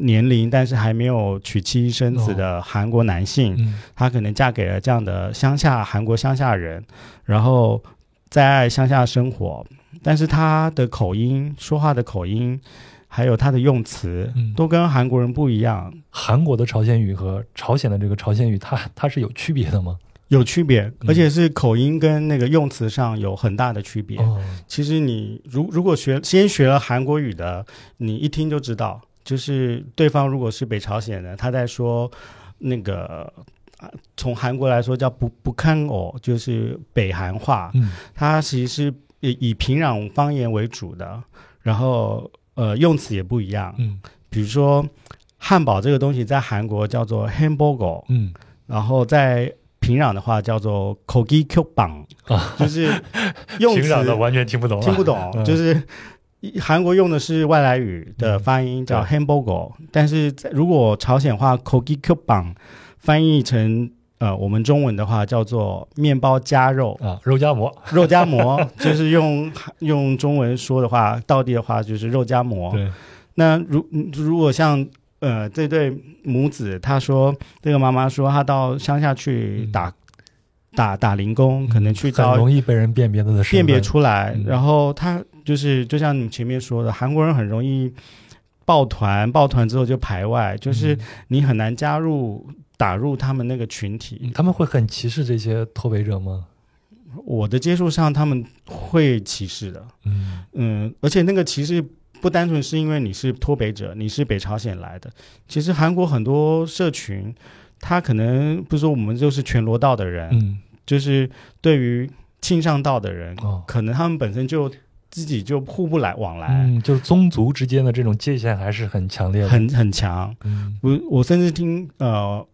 年龄，但是还没有娶妻生子的韩国男性，他可能嫁给了这样的乡下韩国乡下人，然后在乡下生活，但是他的口音说话的口音。还有他的用词，都跟韩国人不一样。
韩国的朝鲜语和朝鲜的这个朝鲜语，它它是有区别的吗？
有区别，而且是口音跟那个用词上有很大的区别。
哦，
其实你如如果学先学了韩国语的，你一听就知道，就是对方如果是北朝鲜的，他在说那个从韩国来说叫不不看哦，就是北韩话。
嗯，
它其实是以以平壤方言为主的，然后。呃，用词也不一样。
嗯，
比如说，汉堡这个东西在韩国叫做 hamburger，
嗯，
然后在平壤的话叫做 kogi q bang，
啊，
就是用
词的完全听不懂，
听不懂。就是韩国用的是外来语的发音叫 hamburger，但是如果朝鲜话 kogi q bang 翻译成呃，我们中文的话叫做面包夹肉
啊，肉夹馍，
肉夹馍 就是用用中文说的话，道地的话就是肉夹馍。
对，
那如如果像呃这对母子，他说这个妈妈说她到乡下去打打打零工，可能去
很容易被人辨别的
辨别出来。然后他就是就像你前面说的，韩国人很容易抱团，抱团之后就排外，就是你很难加入。打入他们那个群体，
他们会很歧视这些脱北者吗？
我的接触上，他们会歧视的。嗯嗯，而且那个歧视不单纯是因为你是脱北者，你是北朝鲜来的。其实韩国很多社群，他可能不是说我们就是全罗道的人，嗯，就是对于庆尚道的人，哦可能他们本身就自己就互不来往来，
嗯，就是宗族之间的这种界限还是很强烈的，
很很强。嗯，我我甚至听呃。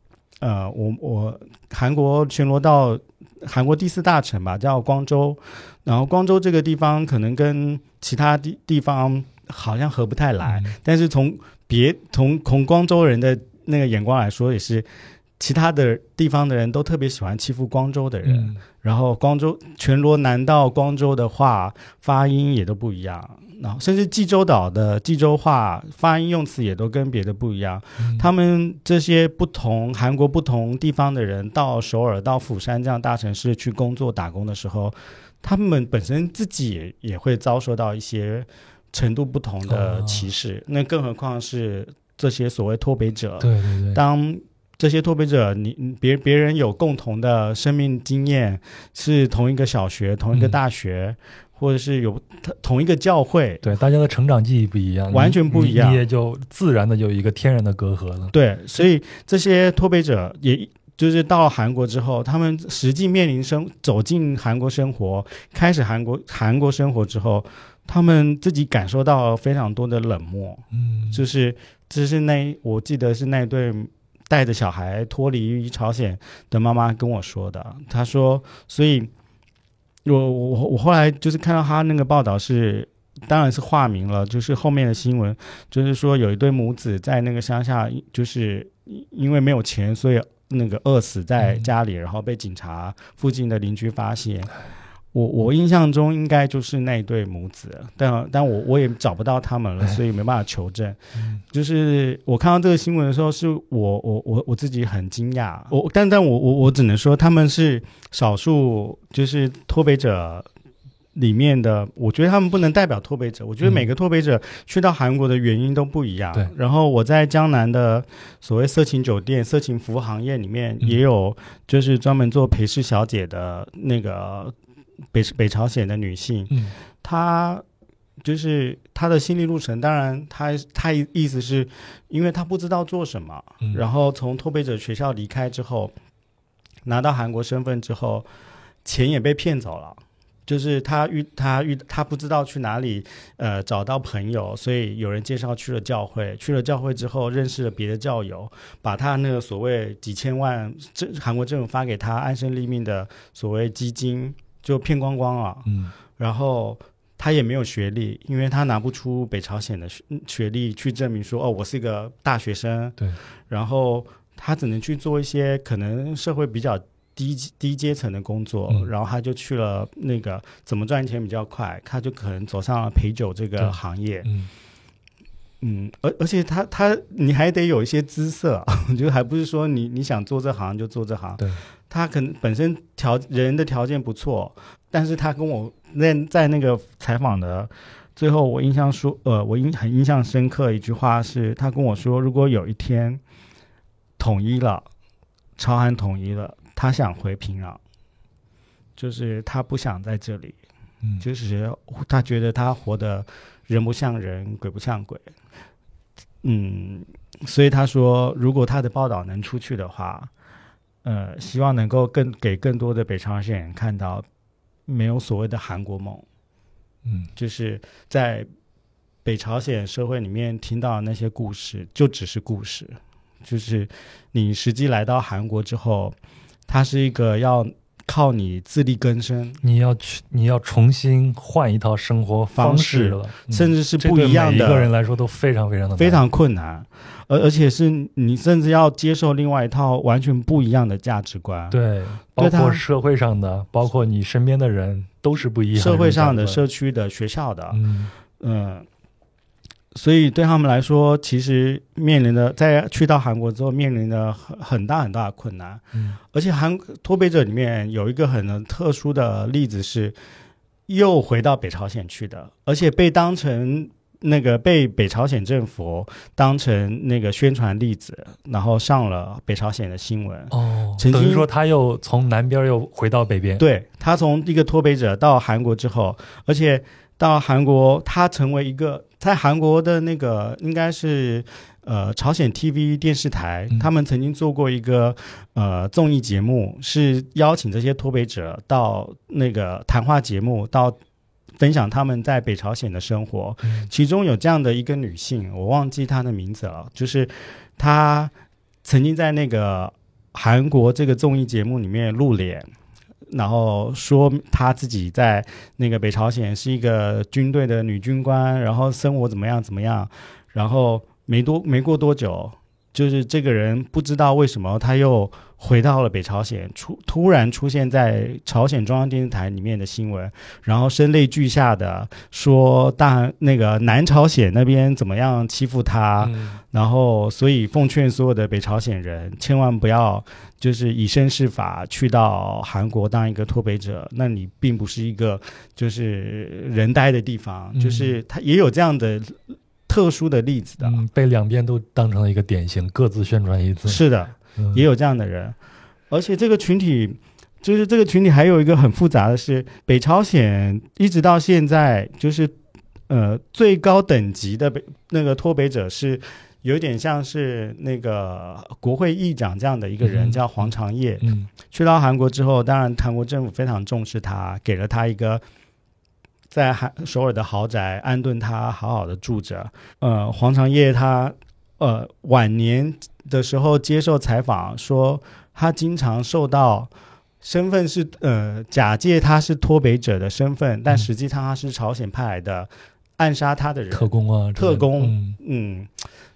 呃，我我韩国全罗道，韩国第四大城吧，叫光州。然后光州这个地方可能跟其他地地方好像合不太来，但是从别从从光州人的那个眼光来说，也是其他的地方的人都特别喜欢欺负光州的人。然后光州全罗南到光州的话，发音也都不一样。然后，甚至济州岛的济州话发音用词也都跟别的不一样。他们这些不同韩国不同地方的人到首尔、到釜山这样大城市去工作打工的时候，他们本身自己也会遭受到一些程度不同的歧视。那更何况是这些所谓脱北者。
对对对。
当这些脱北者，你别别人有共同的生命经验，是同一个小学、同一个大学。或者是有同一个教会，
对大家的成长记忆不一样，
完全不一样，
也就自然的有一个天然的隔阂了。
对，所以这些脱北者，也就是到了韩国之后，他们实际面临生走进韩国生活，开始韩国韩国生活之后，他们自己感受到非常多的冷漠。嗯，就是这是那我记得是那对带着小孩脱离朝鲜的妈妈跟我说的。她说，所以。我我我后来就是看到他那个报道是，当然是化名了，就是后面的新闻，就是说有一对母子在那个乡下，就是因为没有钱，所以那个饿死在家里，然后被警察附近的邻居发现。我我印象中应该就是那对母子，但但我我也找不到他们了，所以没办法求证。就是我看到这个新闻的时候，是我我我我自己很惊讶。我但但我我我只能说他们是少数，就是脱北者里面的。我觉得他们不能代表脱北者。我觉得每个脱北者去到韩国的原因都不一样。然后我在江南的所谓色情酒店、色情服务行业里面也有，就是专门做陪侍小姐的那个。北北朝鲜的女性，她就是她的心理路程。当然，她她意思是，因为她不知道做什么，然后从脱北者学校离开之后，拿到韩国身份之后，钱也被骗走了。就是她遇她遇她不知道去哪里呃找到朋友，所以有人介绍去了教会。去了教会之后，认识了别的教友，把她那个所谓几千万政韩国政府发给她安身立命的所谓基金。就骗光光了，嗯，然后他也没有学历，因为他拿不出北朝鲜的学学历去证明说，哦，我是一个大学生，
对，
然后他只能去做一些可能社会比较低低阶层的工作，然后他就去了那个怎么赚钱比较快，他就可能走上了陪酒这个行业，嗯，嗯，而而且他他你还得有一些姿色，我觉得还不是说你你想做这行就做这行，
对。
他可能本身条人的条件不错，但是他跟我那在那个采访的最后，我印象说，呃，我印很印象深刻一句话是，他跟我说，如果有一天统一了，朝韩统一了，他想回平壤，就是他不想在这里，嗯，就是他觉得他活的人不像人，鬼不像鬼，嗯，所以他说，如果他的报道能出去的话。呃，希望能够更给更多的北朝鲜人看到，没有所谓的韩国梦，嗯，就是在北朝鲜社会里面听到那些故事，就只是故事，就是你实际来到韩国之后，它是一个要靠你自力更生，
你要去，你要重新换一套生活方式了，
甚至是不一样的。
一个人来说都非常非常的
非常困难，而而且是你甚至要接受另外一套完全不一样的价值观。
对，包括社会上的，包括你身边的人都是不一样。
社会上的、社区的、学校的，嗯。所以对他们来说，其实面临的在去到韩国之后，面临的很很大很大的困难。嗯，而且韩脱北者里面有一个很特殊的例子是，又回到北朝鲜去的，而且被当成那个被北朝鲜政府当成那个宣传例子，然后上了北朝鲜的新闻。
哦，等于说他又从南边又回到北边。
对他从一个脱北者到韩国之后，而且。到韩国，他成为一个在韩国的那个应该是呃朝鲜 TV 电视台，他们曾经做过一个呃综艺节目，是邀请这些脱北者到那个谈话节目，到分享他们在北朝鲜的生活。其中有这样的一个女性，我忘记她的名字了，就是她曾经在那个韩国这个综艺节目里面露脸。然后说他自己在那个北朝鲜是一个军队的女军官，然后生活怎么样怎么样，然后没多没过多久，就是这个人不知道为什么他又。回到了北朝鲜，出突然出现在朝鲜中央电视台里面的新闻，然后声泪俱下的说大那个南朝鲜那边怎么样欺负他，然后所以奉劝所有的北朝鲜人千万不要就是以身试法去到韩国当一个脱北者，那你并不是一个就是人待的地方，就是他也有这样的特殊的例子的，
被两边都当成了一个典型，各自宣传一次，
是的。也有这样的人，而且这个群体，就是这个群体还有一个很复杂的是，北朝鲜一直到现在，就是呃最高等级的北那个脱北者是有点像是那个国会议长这样的一个人，叫黄长业。嗯，去到韩国之后，当然韩国政府非常重视他，给了他一个在韩首尔的豪宅安顿他，好好的住着。呃，黄长业他呃晚年。的时候接受采访说，他经常受到身份是呃假借他是脱北者的身份，但实际上他是朝鲜派来的暗杀他的人，
特工啊，
特工，嗯，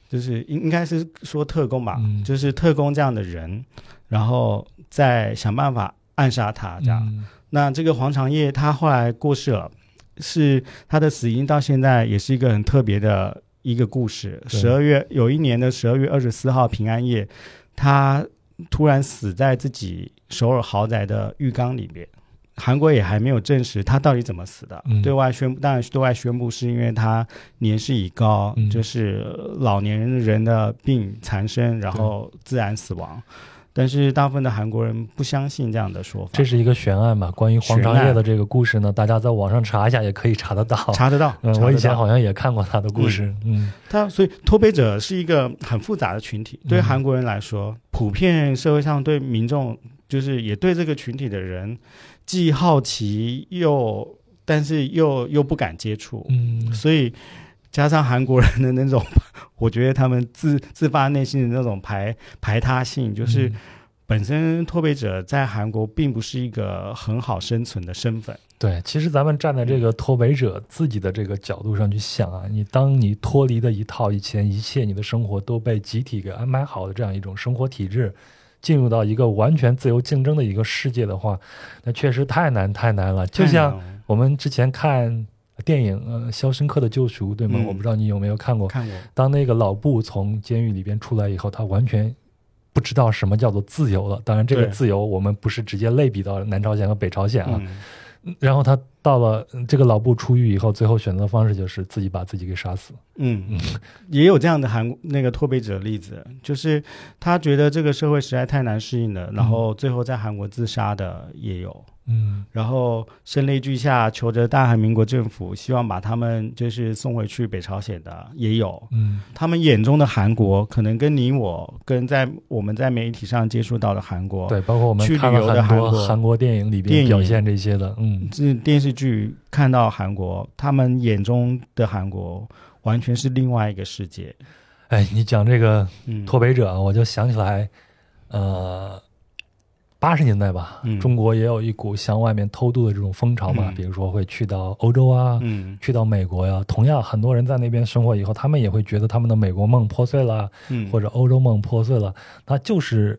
就是应应该是说特工吧，就是特工这样的人，然后再想办法暗杀他这样。那这个黄长业他后来过世了，是他的死因到现在也是一个很特别的。一个故事，十二月有一年的十二月二十四号平安夜，他突然死在自己首尔豪宅的浴缸里面。韩国也还没有证实他到底怎么死的，对外宣布，当然对外宣布是因为他年事已高，就是老年人的病缠身，然后自然死亡。但是大部分的韩国人不相信这样的说法，
这是一个悬案嘛？关于黄长业的这个故事呢，大家在网上查一下也可以查得到，
查得到。
嗯，我以前好像也看过他的故事。嗯，
他所以脱北者是一个很复杂的群体，对韩国人来说，普遍社会上对民众就是也对这个群体的人既好奇又但是又又不敢接触。嗯，所以。加上韩国人的那种，我觉得他们自自发内心的那种排排他性，就是本身脱北者在韩国并不是一个很好生存的身份。
对，其实咱们站在这个脱北者自己的这个角度上去想啊，你当你脱离的一套以前一切你的生活都被集体给安排好的这样一种生活体制，进入到一个完全自由竞争的一个世界的话，那确实太难太难了。就像我们之前看。电影呃，《肖申克的救赎》对吗？我不知道你有没有看过。
看过。
当那个老布从监狱里边出来以后，他完全不知道什么叫做自由了。当然，这个自由我们不是直接类比到南朝鲜和北朝鲜啊。然后他到了这个老布出狱以后，最后选择的方式就是自己把自己给杀死。
嗯嗯，也有这样的韩那个脱北者例子，就是他觉得这个社会实在太难适应了，然后最后在韩国自杀的也有。嗯，然后声泪俱下求着大韩民国政府，希望把他们就是送回去北朝鲜的也有。嗯，他们眼中的韩国，可能跟你我跟在我们在媒体上接触到的韩国，
对，包括我们去旅游的韩国电影里边表现这些的，嗯，
这电视剧看到韩国，他们眼中的韩国完全是另外一个世界。
哎，你讲这个脱北者，我就想起来，呃。八十年代吧，中国也有一股向外面偷渡的这种风潮嘛，比如说会去到欧洲啊，去到美国呀。同样，很多人在那边生活以后，他们也会觉得他们的美国梦破碎了，或者欧洲梦破碎了，那就是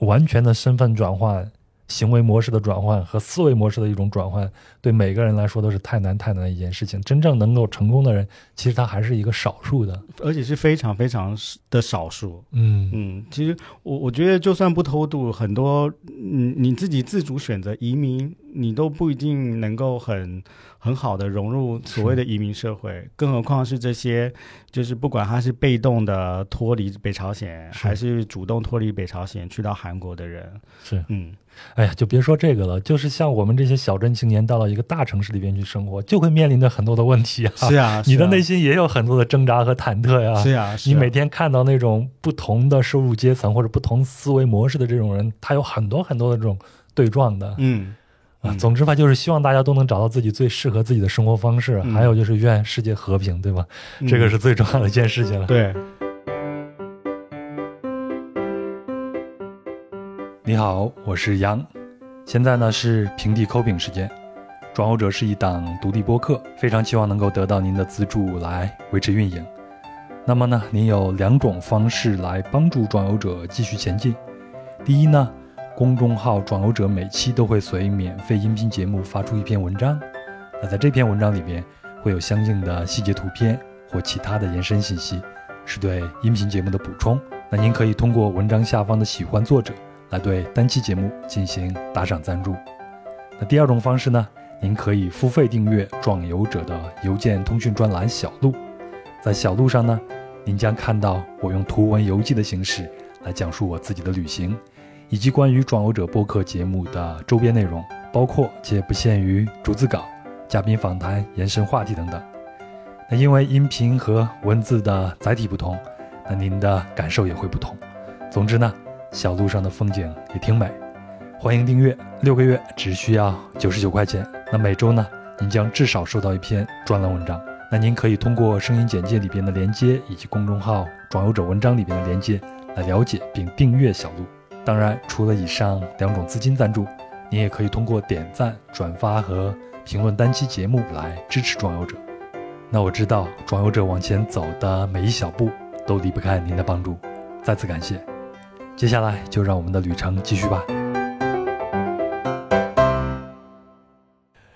完全的身份转换。行为模式的转换和思维模式的一种转换，对每个人来说都是太难太难的一件事情。真正能够成功的人，其实他还是一个少数的，
而且是非常非常的少数。嗯嗯，其实我我觉得，就算不偷渡，很多嗯你自己自主选择移民，你都不一定能够很。很好的融入所谓的移民社会，更何况是这些，就是不管他是被动的脱离北朝鲜，还是主动脱离北朝鲜去到韩国的人，
是嗯，哎呀，就别说这个了，就是像我们这些小镇青年到了一个大城市里边去生活，就会面临着很多的问题啊。
是啊，
你的内心也有很多的挣扎和忐忑呀。
是啊，
你每天看到那种不同的收入阶层或者不同思维模式的这种人，他有很多很多的这种对撞的。
嗯。
啊，总之吧，就是希望大家都能找到自己最适合自己的生活方式，还有就是愿世界和平，对吧？这个是最重要的一件事情了。
对。
你好，我是杨，现在呢是平地抠饼时间。转欧者是一档独立播客，非常期望能够得到您的资助来维持运营。那么呢，您有两种方式来帮助转欧者继续前进。第一呢。公众号“转欧者”每期都会随免费音频节目发出一篇文章，那在这篇文章里边会有相应的细节图片或其他的延伸信息，是对音频节目的补充。那您可以通过文章下方的“喜欢作者”来对单期节目进行打赏赞助。那第二种方式呢，您可以付费订阅“壮游者”的邮件通讯专栏“小路”。在小路上呢，您将看到我用图文游记的形式来讲述我自己的旅行。以及关于《壮游者》播客节目的周边内容，包括且不限于逐字稿、嘉宾访谈、延伸话题等等。那因为音频和文字的载体不同，那您的感受也会不同。总之呢，小路上的风景也挺美。欢迎订阅，六个月只需要九十九块钱。那每周呢，您将至少收到一篇专栏文章。那您可以通过声音简介里边的连接，以及公众号“壮游者”文章里边的连接来了解并订阅小路。当然，除了以上两种资金赞助，你也可以通过点赞、转发和评论单期节目来支持壮游者。那我知道壮游者往前走的每一小步都离不开您的帮助，再次感谢。接下来就让我们的旅程继续吧。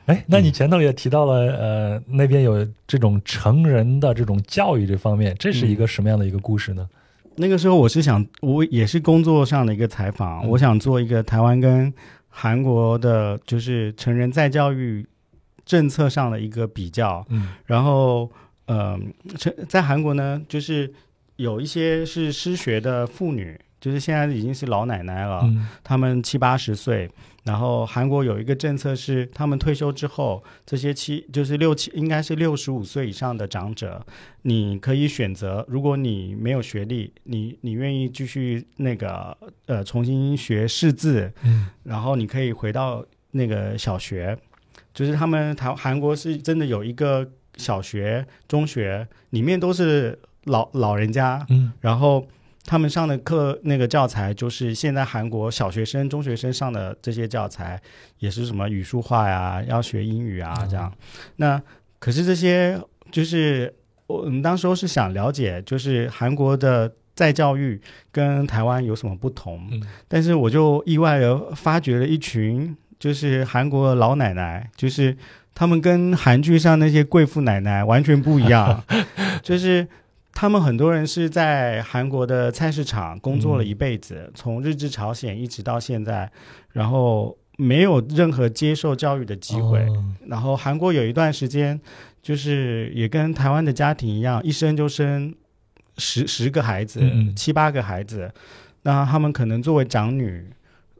哎，那你前头也提到了，呃，那边有这种成人的这种教育这方面，这是一个什么样的一个故事呢？
那个时候我是想，我也是工作上的一个采访，我想做一个台湾跟韩国的，就是成人再教育政策上的一个比较。嗯，然后呃，在韩国呢，就是有一些是失学的妇女。就是现在已经是老奶奶了，他们七八十岁。然后韩国有一个政策是，他们退休之后，这些七就是六七，应该是六十五岁以上的长者，你可以选择，如果你没有学历，你你愿意继续那个呃重新学识字，嗯，然后你可以回到那个小学，就是他们台韩国是真的有一个小学、中学里面都是老老人家，嗯，然后。他们上的课那个教材就是现在韩国小学生、中学生上的这些教材，也是什么语数化呀，要学英语啊这样。那可是这些就是我们当时候是想了解，就是韩国的再教育跟台湾有什么不同。但是我就意外的发掘了一群，就是韩国老奶奶，就是他们跟韩剧上那些贵妇奶奶完全不一样，就是。他们很多人是在韩国的菜市场工作了一辈子，从日治朝鲜一直到现在，然后没有任何接受教育的机会。然后韩国有一段时间，就是也跟台湾的家庭一样，一生就生十十个孩子，七八个孩子。那他们可能作为长女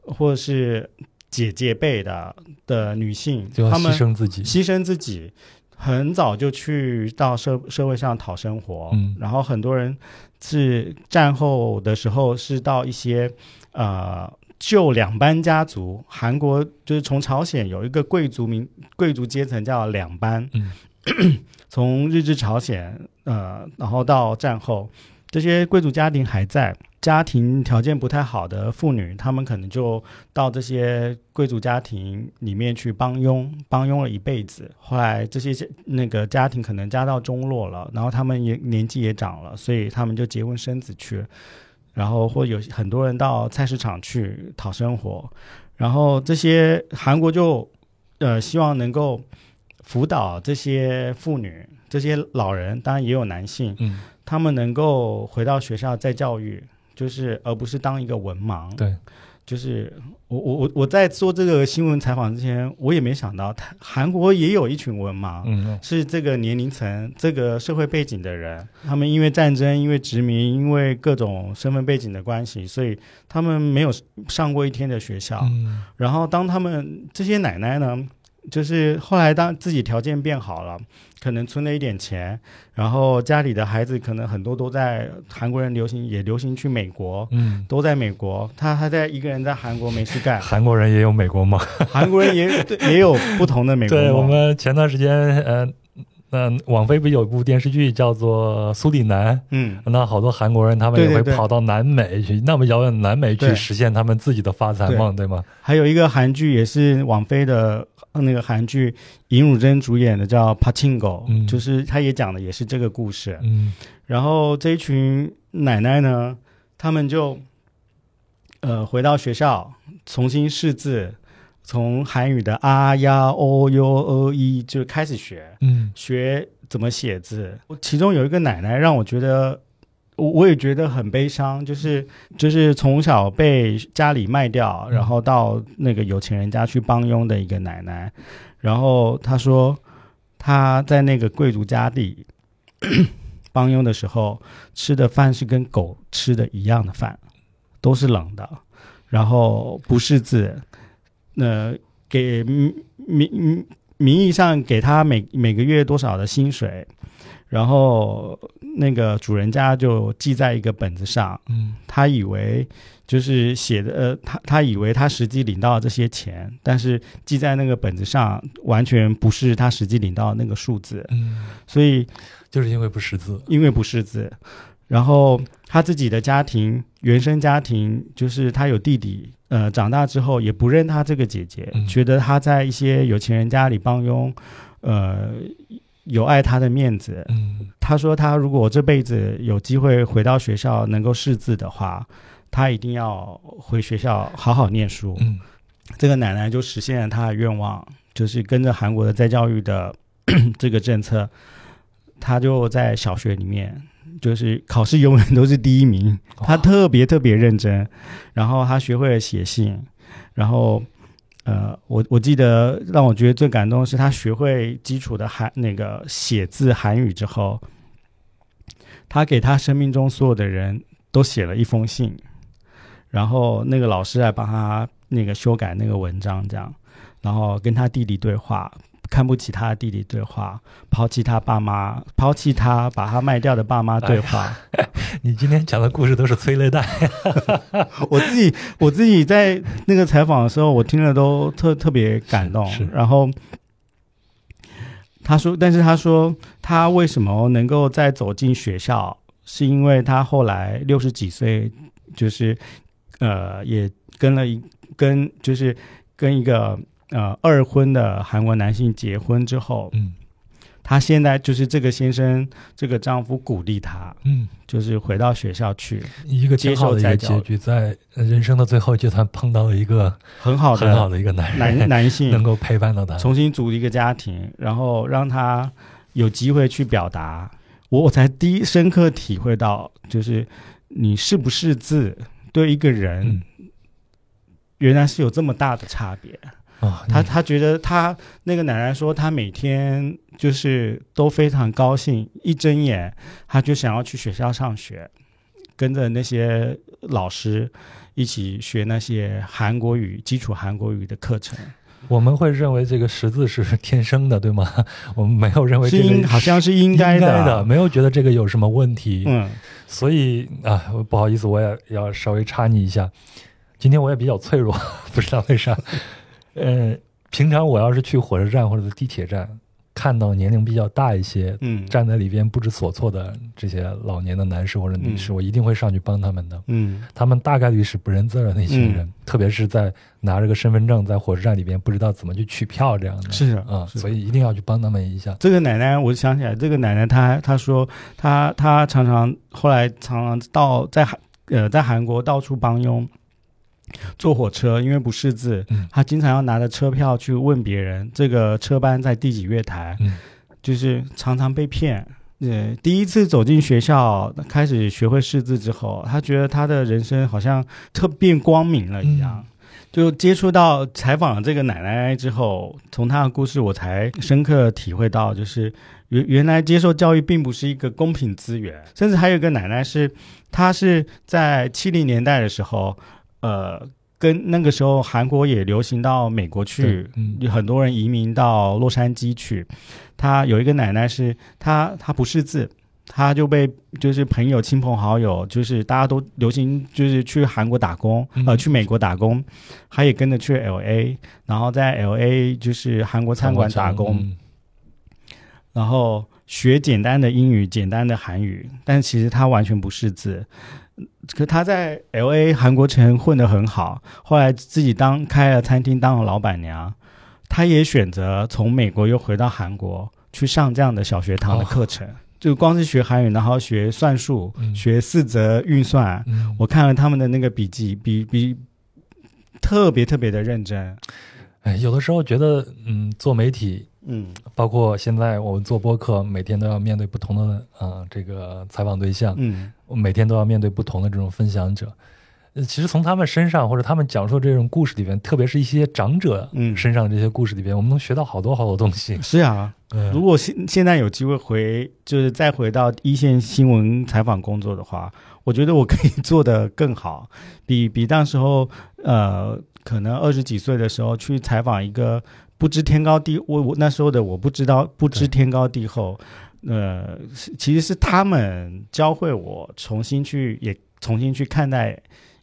或者是姐姐辈的的女性，
他们牺牲自己，
牺牲自己。很早就去到社社会上讨生活，嗯，然后很多人是战后的时候是到一些呃旧两班家族，韩国就是从朝鲜有一个贵族民贵族阶层叫两班，嗯，从日治朝鲜呃，然后到战后这些贵族家庭还在，家庭条件不太好的妇女，她们可能就到这些贵族家庭里面去帮佣，帮佣了一辈子。后来这些那个家庭可能家道中落了，然后他们也年纪也长了，所以他们就结婚生子去，然后或有很多人到菜市场去讨生活，然后这些韩国就呃希望能够辅导这些妇女。这些老人当然也有男性，
嗯，
他们能够回到学校再教育，就是而不是当一个文盲。
对，
就是我我我我在做这个新闻采访之前，我也没想到，他韩国也有一群文盲，
嗯，
是这个年龄层、这个社会背景的人，他们因为战争、因为殖民、因为各种身份背景的关系，所以他们没有上过一天的学校。
嗯，
然后当他们这些奶奶呢？就是后来当自己条件变好了，可能存了一点钱，然后家里的孩子可能很多都在韩国人流行也流行去美国，
嗯，
都在美国，他还在一个人在韩国没事干。
韩国人也有美国梦，
韩国人也也有不同的美国梦。
对我们前段时间，呃。嗯，网飞不有一部电视剧叫做《苏里南》？
嗯，
那好多韩国人他们也会跑到南美去，那么遥远南美去实现他们自己的发财梦，对吗？
还有一个韩剧也是网飞的那个韩剧，尹汝贞主演的叫《Pachinko》，就是他也讲的也是这个故事。
嗯，
然后这一群奶奶呢，他们就呃回到学校重新识字。从韩语的啊呀哦哟呃一就开始学，
嗯，
学怎么写字。其中有一个奶奶让我觉得，我我也觉得很悲伤，就是就是从小被家里卖掉，然后到那个有钱人家去帮佣的一个奶奶。然后她说，她在那个贵族家里 帮佣的时候，吃的饭是跟狗吃的一样的饭，都是冷的，然后不识字。那给名名名义上给他每每个月多少的薪水，然后那个主人家就记在一个本子上，
嗯，
他以为就是写的，呃，他他以为他实际领到这些钱，但是记在那个本子上完全不是他实际领到那个数字，
嗯，
所以
就是因为不识字，
因为不识字。然后他自己的家庭，原生家庭就是他有弟弟，呃，长大之后也不认他这个姐姐，觉得他在一些有钱人家里帮佣，呃，有碍他的面子。
嗯，
他说他如果这辈子有机会回到学校能够识字的话，他一定要回学校好好念书。
嗯，
这个奶奶就实现了他的愿望，就是跟着韩国的再教育的 这个政策，他就在小学里面。就是考试永远都是第一名，他特别特别认真，然后他学会了写信，然后呃，我我记得让我觉得最感动的是他学会基础的韩那个写字韩语之后，他给他生命中所有的人都写了一封信，然后那个老师来帮他那个修改那个文章，这样，然后跟他弟弟对话。看不起他的弟弟对话，抛弃他爸妈，抛弃他把他卖掉的爸妈对话。
你今天讲的故事都是催泪弹。
我自己我自己在那个采访的时候，我听了都特特别感动。然后他说，但是他说他为什么能够再走进学校，是因为他后来六十几岁，就是呃，也跟了一跟就是跟一个。呃，二婚的韩国男性结婚之后，
嗯，
他现在就是这个先生，这个丈夫鼓励他，
嗯，
就是回到学校去，
一个接受的一个结局，在人生的最后阶段碰到了一个
很好
的很好的一个男
男 男性，
能够陪伴到他，
重新组一个家庭，然后让他有机会去表达。我我才第一深刻体会到，就是你是不是字对一个人，原来是有这么大的差别。他他觉得他那个奶奶说，他每天就是都非常高兴，一睁眼他就想要去学校上学，跟着那些老师一起学那些韩国语基础韩国语的课程。
我们会认为这个识字是天生的，对吗？我们没有认为这个
好像是
应
该
的，没有觉得这个有什么问题。
嗯，
所以啊，不好意思，我也要稍微插你一下。今天我也比较脆弱，不知道为啥。呃，平常我要是去火车站或者地铁站，看到年龄比较大一些，
嗯，
站在里边不知所措的这些老年的男士或者女士，
嗯。
我一定会上去帮他们的。
嗯。
他们大概率是不认字儿的那群人，
嗯。
特别是在拿着个身份证在火车站里边不知道怎么去取票这样的，
是
啊、
是
所以一定要去帮他们一下。
这个奶奶，我想起来，这个奶奶她她说，她她常常后来常常到在韩呃在韩国到处帮佣，坐火车，因为不识字，
嗯
她经常要拿着车票去问别人这个车班在第几月台，
嗯
就是常常被骗。呃，第一次走进学校，开始学会识字之后，他觉得他的人生好像特变光明了一样。就接触到采访了这个奶奶之后，从她的故事，我才深刻体会到，就是原原来接受教育并不是一个公平资源，甚至还有一个奶奶是，她是在七零年代的时候，呃，跟那个时候韩国也流行到美国去，
嗯
有很多人移民到洛杉矶去。他有一个奶奶是，她她不识字，她就被就是朋友、亲朋好友，就是大家都流行就是去韩国打工，
嗯
呃，去美国打工，她也跟着去 L A，然后在 L A 就是韩国餐馆打工，
嗯
然后学简单的英语、简单的韩语，但其实他完全不识字。可他在 L A 韩国城混得很好，后来自己当开了餐厅，当了老板娘。他也选择从美国又回到韩国去上这样的小学堂的课程，就光是学韩语，然后学算术、
嗯
学四则运算。
嗯
我看了他们的那个笔记，比比特别特别的认真。
哎，有的时候觉得，嗯，做媒体，
嗯。
包括现在我们做播客，每天都要面对不同的呃这个采访对象，
嗯。
我每天都要面对不同的这种分享者。呃其实从他们身上或者他们讲述这种故事里边，特别是一些长者
嗯。
身上的这些故事里边，我们能学到好多好多东西。
是啊，如果现现在有机会回，就是再回到一线新闻采访工作的话，我觉得我可以做得更好，比比当时候呃，可能二十几岁的时候去采访一个不知天高地，我我那时候的我不知道不知天高地厚，呃，是其实是他们教会我重新去也重新去看待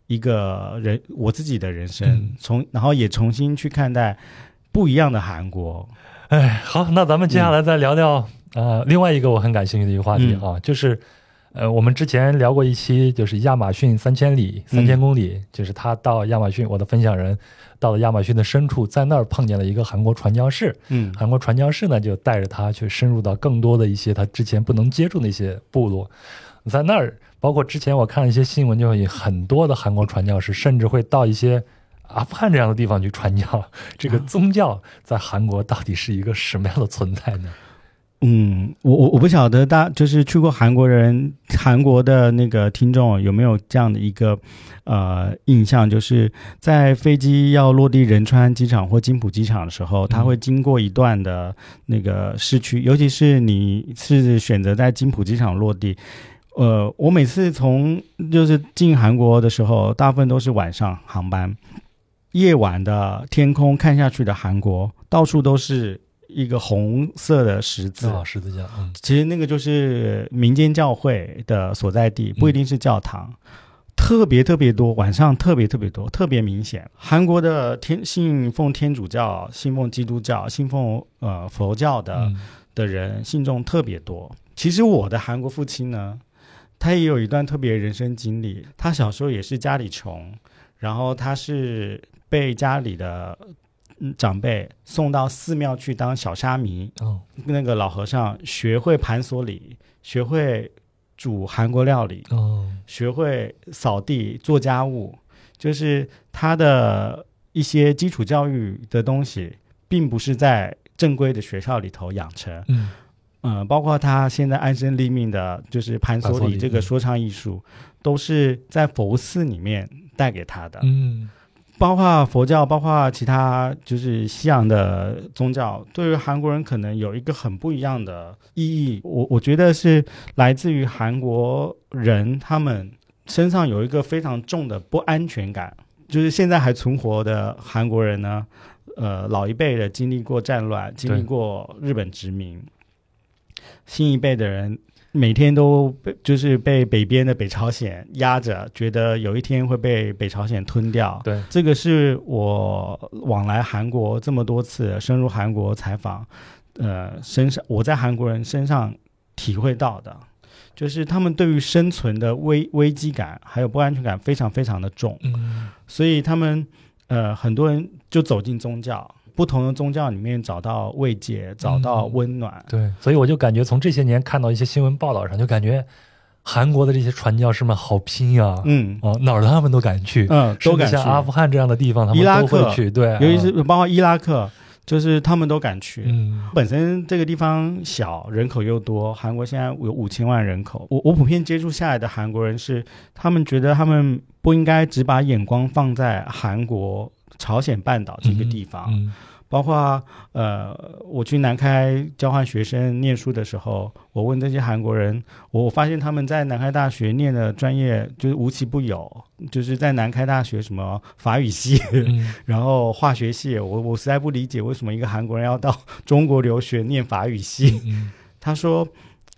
一个人我自己的人生
嗯，
重、然后也重新去看待不一样的韩国。
哎，好，那咱们接下来再聊聊、呃另外一个我很感兴趣的一个话题啊，就是呃我们之前聊过一期，就是亚马逊三千里、三千公里，就是他到亚马逊，我的分享人到了亚马逊的深处，在那儿碰见了一个韩国传教士，
嗯
韩国传教士呢就带着他去深入到更多的一些他之前不能接触的一些部落，在那儿，包括之前我看了一些新闻，就有很多的韩国传教士甚至会到一些阿富汗这样的地方去传教。这个宗教在韩国到底是一个什么样的存在呢？
嗯，我我我不晓得大就是去过韩国人韩国的那个听众有没有这样的一个呃印象，就是在飞机要落地仁川机场或金浦机场的时候，它会经过一段的那个市区，尤其是你是选择在金浦机场落地。呃，我每次从就是进韩国的时候，大部分都是晚上航班，夜晚的天空看下去的韩国，到处都是一个红色的十字。
哦，十字架，嗯
其实那个就是民间教会的所在地，不一定是教堂。特别特别多，晚上特别特别多，特别明显。韩国的天信奉天主教、信奉基督教、信奉呃佛教的、
嗯
的人信众特别多。其实我的韩国父亲呢，他也有一段特别人生经历。他小时候也是家里穷，然后他是被家里的嗯长辈送到寺庙去当小沙弥，
哦，
那个老和尚学会盘索里，学会煮韩国料理，
哦，
学会扫地、做家务，就是他的一些基础教育的东西，并不是在正规的学校里头养成。
嗯。
嗯，包括他现在安身立命的，就是盘锁
盘锁礼嗯
礼这个说唱艺术，都是在佛寺里面带给他的。
嗯
包括佛教，包括其他就是西洋的宗教，对于韩国人可能有一个很不一样的意义。我我觉得是来自于韩国人他们身上有一个非常重的不安全感。就是现在还存活的韩国人呢，呃，老一辈的经历过战乱，经历过日本殖民，新一辈的人每天都被就是被北边的北朝鲜压着，觉得有一天会被北朝鲜吞掉。
对，
这个是我往来韩国这么多次，深入韩国采访，呃身上，我在韩国人身上体会到的，就是他们对于生存的危危机感还有不安全感非常非常的重，
嗯。
所以他们呃很多人就走进宗教，不同的宗教里面找到慰藉，找到温暖。
对，所以我就感觉从这些年看到一些新闻报道上，就感觉韩国的这些传教士们好拼呀、
嗯。
哦，哪儿他们都敢去，
嗯，都敢去。
像阿富汗这样的地方，他们
伊拉克
都会去，对，
尤其是
啊
包括伊拉克，就是他们都敢去。
嗯。
本身这个地方小，人口又多，韩国现在有五千万人口。我我普遍接触下来的韩国人是，他们觉得他们不应该只把眼光放在韩国、朝鲜半岛这个地方，
嗯
包括呃，我去南开交换学生念书的时候，我问这些韩国人，我我发现他们在南开大学念的专业就是无奇不有，就是在南开大学什么法语系，
嗯
然后化学系，我我实在不理解为什么一个韩国人要到中国留学念法语系。
嗯
他说，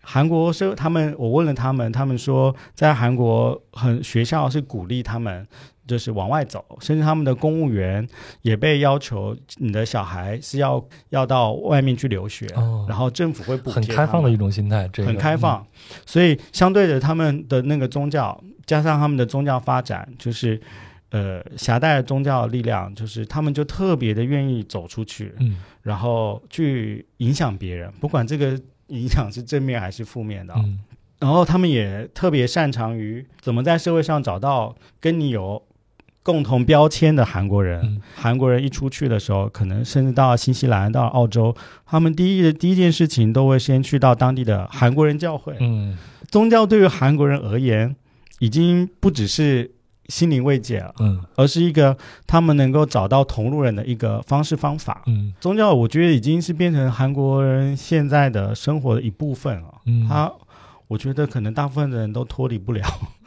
韩国是他们，我问了他们，他们说在韩国很学校是鼓励他们就是往外走，甚至他们的公务员也被要求你的小孩是要要到外面去留学，
哦
然后政府会补贴
很开放的一种心态，这个
很开放，所以相对的，他们的那个宗教加上他们的宗教发展，就是呃狭带的宗教力量，就是他们就特别的愿意走出去，
嗯
然后去影响别人，不管这个影响是正面还是负面的。
嗯
然后他们也特别擅长于怎么在社会上找到跟你有共同标签的韩国人。
嗯
韩国人一出去的时候，可能甚至到新西兰、到澳洲，他们第一第一件事情都会先去到当地的韩国人教会。
嗯
宗教对于韩国人而言，已经不只是心灵慰藉了，
嗯
而是一个他们能够找到同路人的一个方式方法。
嗯
宗教，我觉得已经是变成韩国人现在的生活的一部分了。
嗯，
他，我觉得可能大部分的人都脱离不了，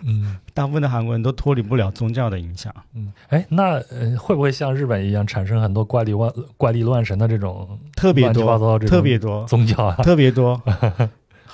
嗯
大部分的韩国人都脱离不了宗教的影响。
嗯，哎，那呃会不会像日本一样产生很多怪力乱怪力乱神的这种
特别
乱七八
多，
糟这种
特别多，
宗教啊？
特别多，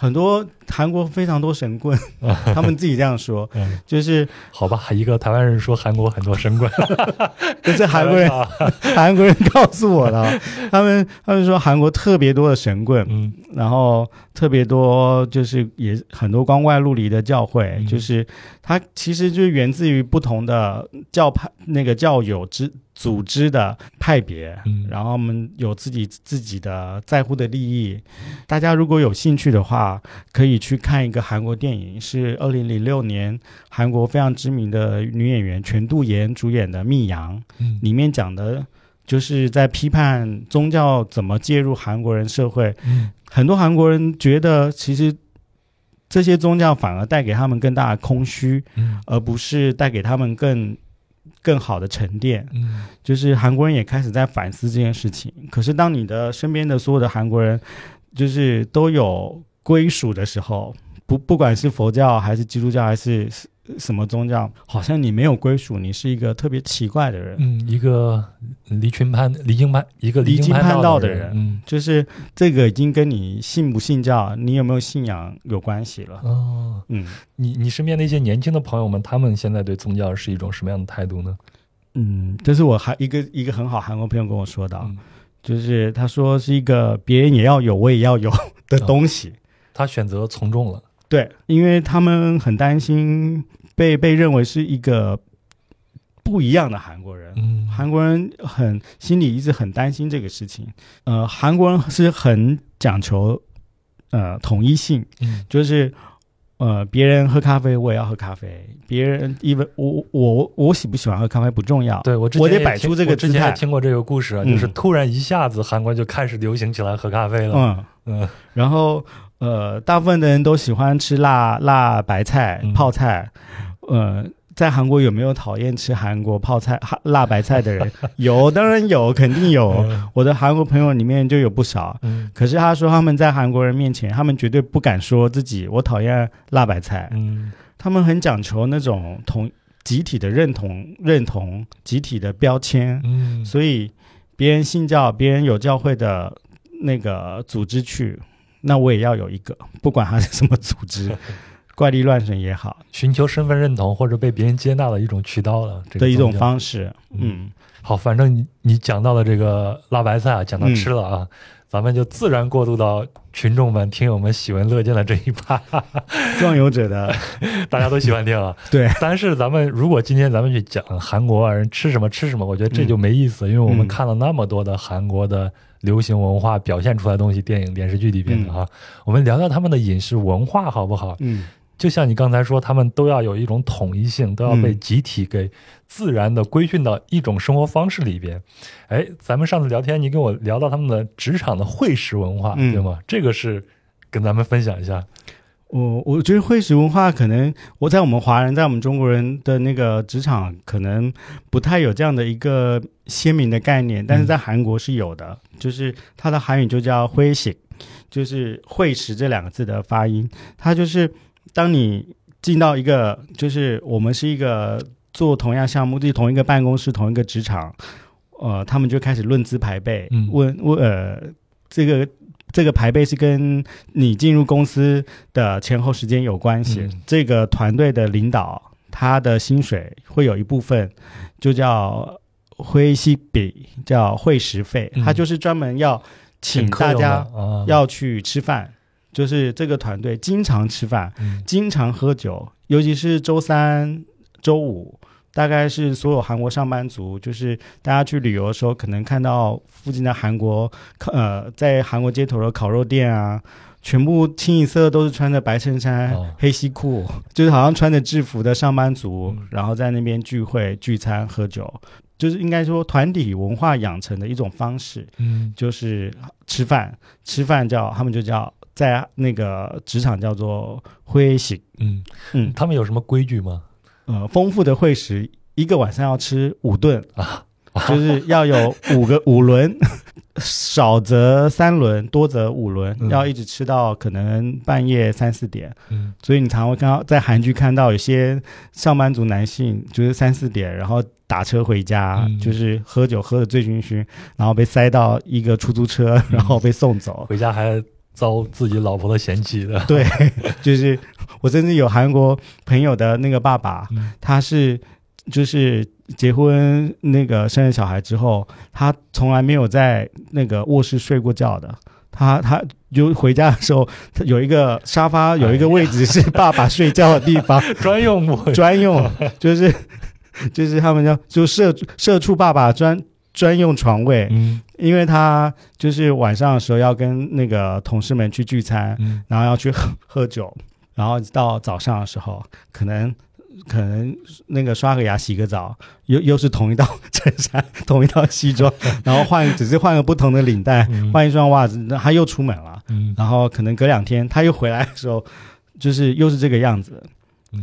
很多韩国非常多神棍，他们自己这样说，
嗯，
就是
好吧，一个台湾人说韩国很多神棍，
这是韩国人
啊，
韩国人告诉我的，他们他们说韩国特别多的神棍，
嗯。
然后特别多就是也很多光怪陆离的教会，
嗯。
就是它其实就是源自于不同的教派那个教友之组织的派别，
嗯
然后我们有自己自己的在乎的利益。大家如果有兴趣的话，可以去看一个韩国电影，是二零零六年韩国非常知名的女演员全度妍主演的《密阳》。
嗯
里面讲的就是在批判宗教怎么介入韩国人社会。
嗯
很多韩国人觉得，其实这些宗教反而带给他们更大的空虚，
嗯
而不是带给他们更更好的沉淀。
嗯
就是韩国人也开始在反思这件事情。可是，当你的身边的所有的韩国人，就是都有归属的时候，不不管是佛教还是基督教还是什么宗教，好像你没有归属，你是一个特别奇怪的人。
嗯，一个离群叛离经叛一个
离经叛
道
道的人。
人，嗯。
就是这个已经跟你信不信教、你有没有信仰有关系了。
哦，
嗯。
你你身边的一些年轻的朋友们，他们现在对宗教是一种什么样的态度呢？
嗯，这是我还一个一个很好韩国朋友跟我说的。就是他说是一个别人也要有，我也要有的东西。
他选择从众了，
对，因为他们很担心被被认为是一个不一样的韩国人。
嗯，
韩国人很心里一直很担心这个事情。呃，韩国人是很讲求呃统一性，
嗯。
就是呃别人喝咖啡我也要喝咖啡，别人因为我我我喜不喜欢喝咖啡不重要。
对我之前
我得摆出这个
我之前听过这个故事啊，
嗯
就是突然一下子韩国就开始流行起来喝咖啡了。
嗯，
嗯。
然后呃，大部分的人都喜欢吃辣辣白菜
嗯
泡菜，呃。在韩国有没有讨厌吃韩国泡菜、辣白菜的人？有，当然有，肯定有。
嗯
我的韩国朋友里面就有不少。
嗯
可是他说他们在韩国人面前，他们绝对不敢说自己我讨厌辣白菜。
嗯
他们很讲求那种同集体的认同、认同集体的标签。
嗯，
所以别人信教，别人有教会的那个组织去，那我也要有一个，不管他是什么组织，怪力乱神也好。
寻求身份认同或者被别人接纳的一种渠道了，这个
的一种方式。
嗯。
嗯。
好，反正你你讲到了这个辣白菜啊，讲到
嗯
吃了啊，咱们就自然过渡到群众们、听友们喜闻乐见的这一趴，
壮游者的，
大家都喜欢听啊。
对，
但是咱们如果今天咱们去讲韩国人吃什么吃什么，我觉得这就没意思，因为我们看了那么多的韩国的流行文化表现出来的东西，电影、电视剧里边的哈，我们聊聊他们的饮食文化好不好？
嗯。
就像你刚才说，他们都要有一种统一性，都要被集体给自然的规训到一种生活方式里边。哎，咱们上次聊天，你跟我聊到他们的职场的会食文化，对吗？这个是跟咱们分享一下。
我我觉得会食文化可能我在我们华人，在我们中国人的那个职场，可能不太有这样的一个鲜明的概念，但是在韩国是有的，就是它的韩语就叫会食，就是会食这两个字的发音，它就是。当你进到一个，就是我们是一个做同样项目的同一个办公室、同一个职场，呃，他们就开始论资排辈，问问呃，这个这个排辈是跟你进入公司的前后时间有关系。这个团队的领导，他的薪水会有一部分就叫会息比，叫会食费，他就是专门要请大家要去吃饭。就是这个团队经常吃饭，经常喝酒，尤其是周三、周五，大概是所有韩国上班族，就是大家去旅游的时候，可能看到附近的韩国烤呃，在韩国街头的烤肉店啊，全部清一色都是穿着白衬衫、黑西裤，就是好像穿着制服的上班族，然后在那边聚会、聚餐、喝酒，就是应该说团体文化养成的一种方式。嗯，就是吃饭，吃饭叫他们就叫。在那个职场叫做会食，
嗯嗯，他们有什么规矩吗？
呃，丰富的会食，一个晚上要吃五顿。啊，就是要有五个五轮，少则三轮，多则五轮，要一直吃到可能半夜三四点。嗯，所以你常会看到在韩剧看到有些上班族男性就是三四点，然后打车回家，就是喝酒喝的醉醺醺，然后被塞到一个出租车，然后被送走。
回家还。遭自己老婆的嫌弃的，
对，就是我甚至有韩国朋友的那个爸爸，他是就是结婚那个生了小孩之后，他从来没有在那个卧室睡过觉的，他他就回家的时候，他有一个沙发有一个位置是爸爸睡觉的地方，
专用
专用，就是就是他们叫就社社畜爸爸专。专用床位，嗯，因为他就是晚上的时候要跟那个同事们去聚餐，嗯，然后要去喝喝酒，然后到早上的时候，可能可能那个刷个牙、洗个澡，又又是同一套衬衫、同一套西装，然后换只是换个不同的领带，换一双袜子，他又出门了，嗯，然后可能隔两天他又回来的时候，就是又是这个样子，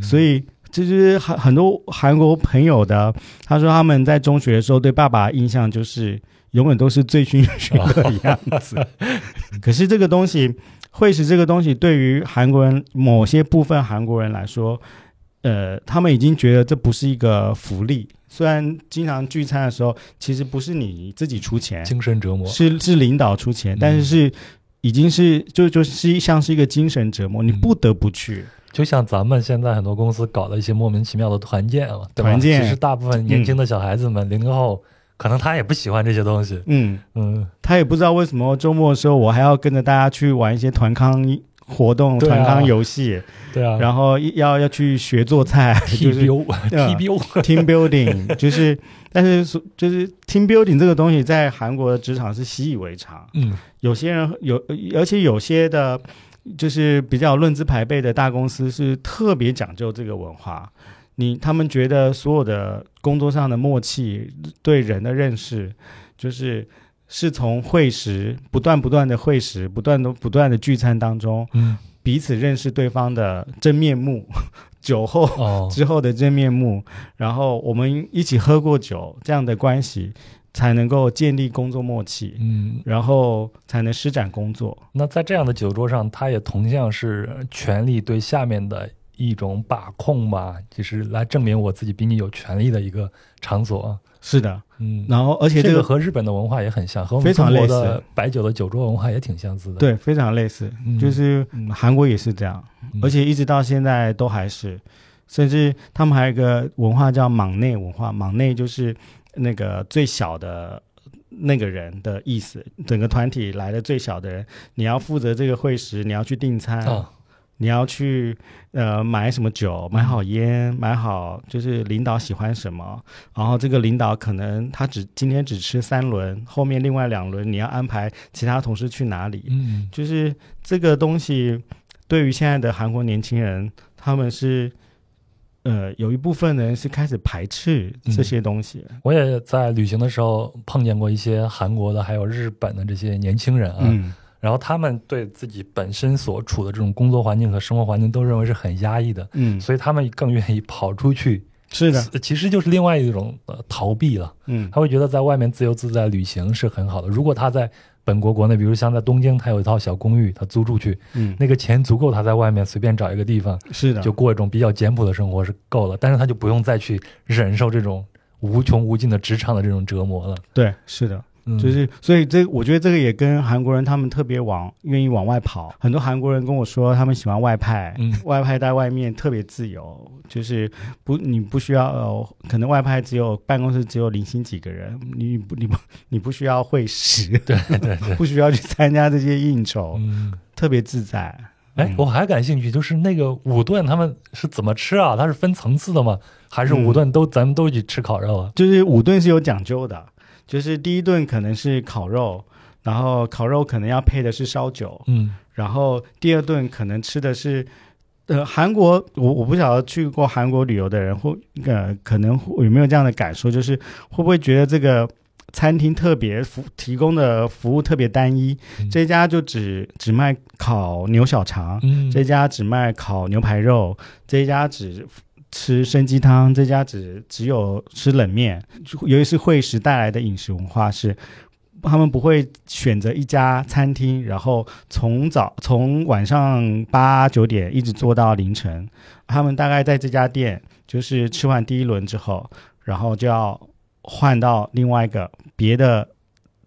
所以。就是很很多韩国朋友的，他说他们在中学的时候对爸爸印象就是永远都是醉醺醺的样子。可是这个东西，会使这个东西，对于韩国人某些部分韩国人来说，呃，他们已经觉得这不是一个福利。虽然经常聚餐的时候，其实不是你自己出钱，
精神折磨。
是是领导出钱，但是是已经是就就是像是一个精神折磨，你不得不去。
就像咱们现在很多公司搞的一些莫名其妙的团建啊，
团建。
其实大部分年轻的小孩子们，零零后可能他也不喜欢这些东西，
嗯。嗯，他也不知道为什么周末的时候我还要跟着大家去玩一些团康活动、团康游戏，
对啊，
然后要要去学做菜
，T B U T B U
Team Building，就是，但是就是 Team Building 这个东西在韩国的职场是习以为常，嗯，有些人有，而且有些的。就是比较论资排辈的大公司是特别讲究这个文化，你他们觉得所有的工作上的默契、对人的认识，就是是从会食不断不断的会食、不断的不断的聚餐当中，嗯，彼此认识对方的真面目，酒后之后的真面目，然后我们一起喝过酒这样的关系。才能够建立工作默契，嗯，然后才能施展工作。
那在这样的酒桌上，他也同样是权力对下面的一种把控吧，就是来证明我自己比你有权利的一个场所。
是的，嗯，然后而且
这
个
和日本的文化也很像，和我们中国的白酒的酒桌文化也挺相似的。
对，非常类似，就是韩国也是这样，而且一直到现在都还是，甚至他们还有一个文化叫莽内文化，莽内就是。那个最小的那个人的意思。整个团体来的最小的人，你要负责这个会食，你要去订餐，你要去呃买什么酒，买好烟，买好就是领导喜欢什么。然后这个领导可能他只今天只吃三轮，后面另外两轮你要安排其他同事去哪里。
嗯，
就是这个东西对于现在的韩国年轻人，他们是。呃，有一部分人是开始排斥这些东西。
我也在旅行的时候碰见过一些韩国的，还有日本的这些年轻人啊。然后他们对自己本身所处的这种工作环境和生活环境都认为是很压抑的。
嗯，
所以他们更愿意跑出去。
是的，
其实就是另外一种呃逃避了。
嗯，
他会觉得在外面自由自在旅行是很好的。如果他在本国国内，比如像在东京，他有一套小公寓，他租出去，
嗯，
那个钱足够他在外面随便找一个地方，
是的，
就过一种比较简朴的生活是够了。但是他就不用再去忍受这种无穷无尽的职场的这种折磨了。
对，是的。就是，所以这我觉得这个也跟韩国人他们特别往愿意往外跑。很多韩国人跟我说，他们喜欢外派，外派在外面特别自由，就是不你不需要，可能外派只有办公室只有零星几个人，你不你不你不需要会食，
对对 对，
不需要去参加这些应酬，特别自在。
哎，我还感兴趣，就是那个五顿他们是怎么吃啊？它是分层次的吗？还是五顿都咱们都去吃烤肉啊？
就是五顿是有讲究的。就是第一顿可能是烤肉，然后烤肉可能要配的是烧酒，
嗯，
然后第二顿可能吃的是，呃，韩国，我我不晓得去过韩国旅游的人会呃可能有没有这样的感受，就是会不会觉得这个餐厅特别服提供的服务特别单一，这家就只只卖烤牛小肠，这家只卖烤牛排肉，这家只。吃生鸡汤，这家只只有吃冷面。由于是会食带来的饮食文化，是他们不会选择一家餐厅，然后从早从晚上八九点一直做到凌晨。他们大概在这家店，就是吃完第一轮之后，然后就要换到另外一个别的。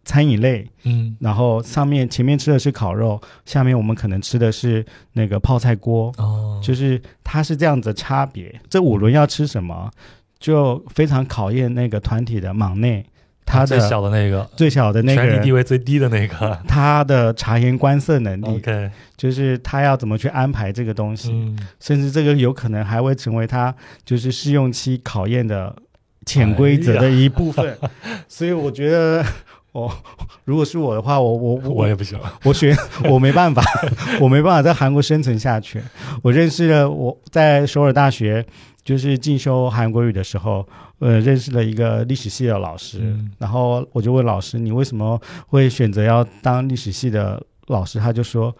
餐饮类，
嗯，
然后上面前面吃的是烤肉，下面我们可能吃的是那个泡菜锅，
哦，
就是它是这样子差别。这五轮要吃什么，就非常考验那个团体的忙内，他
最小的那个，
最小的那个，
权力地位最低的那个，
他的察言观色能力
，OK，
就是他要怎么去安排这个东西，甚至这个有可能还会成为他就是试用期考验的潜规则的一部分，所以我觉得。哦，如果是我的话，我我
我也不行，
我学我没办法，我没办法在韩国生存下去。我认识了我在首尔大学就是进修韩国语的时候，呃，认识了一个历史系的老师，然后我就问老师，你为什么会选择要当历史系的老师？他就说，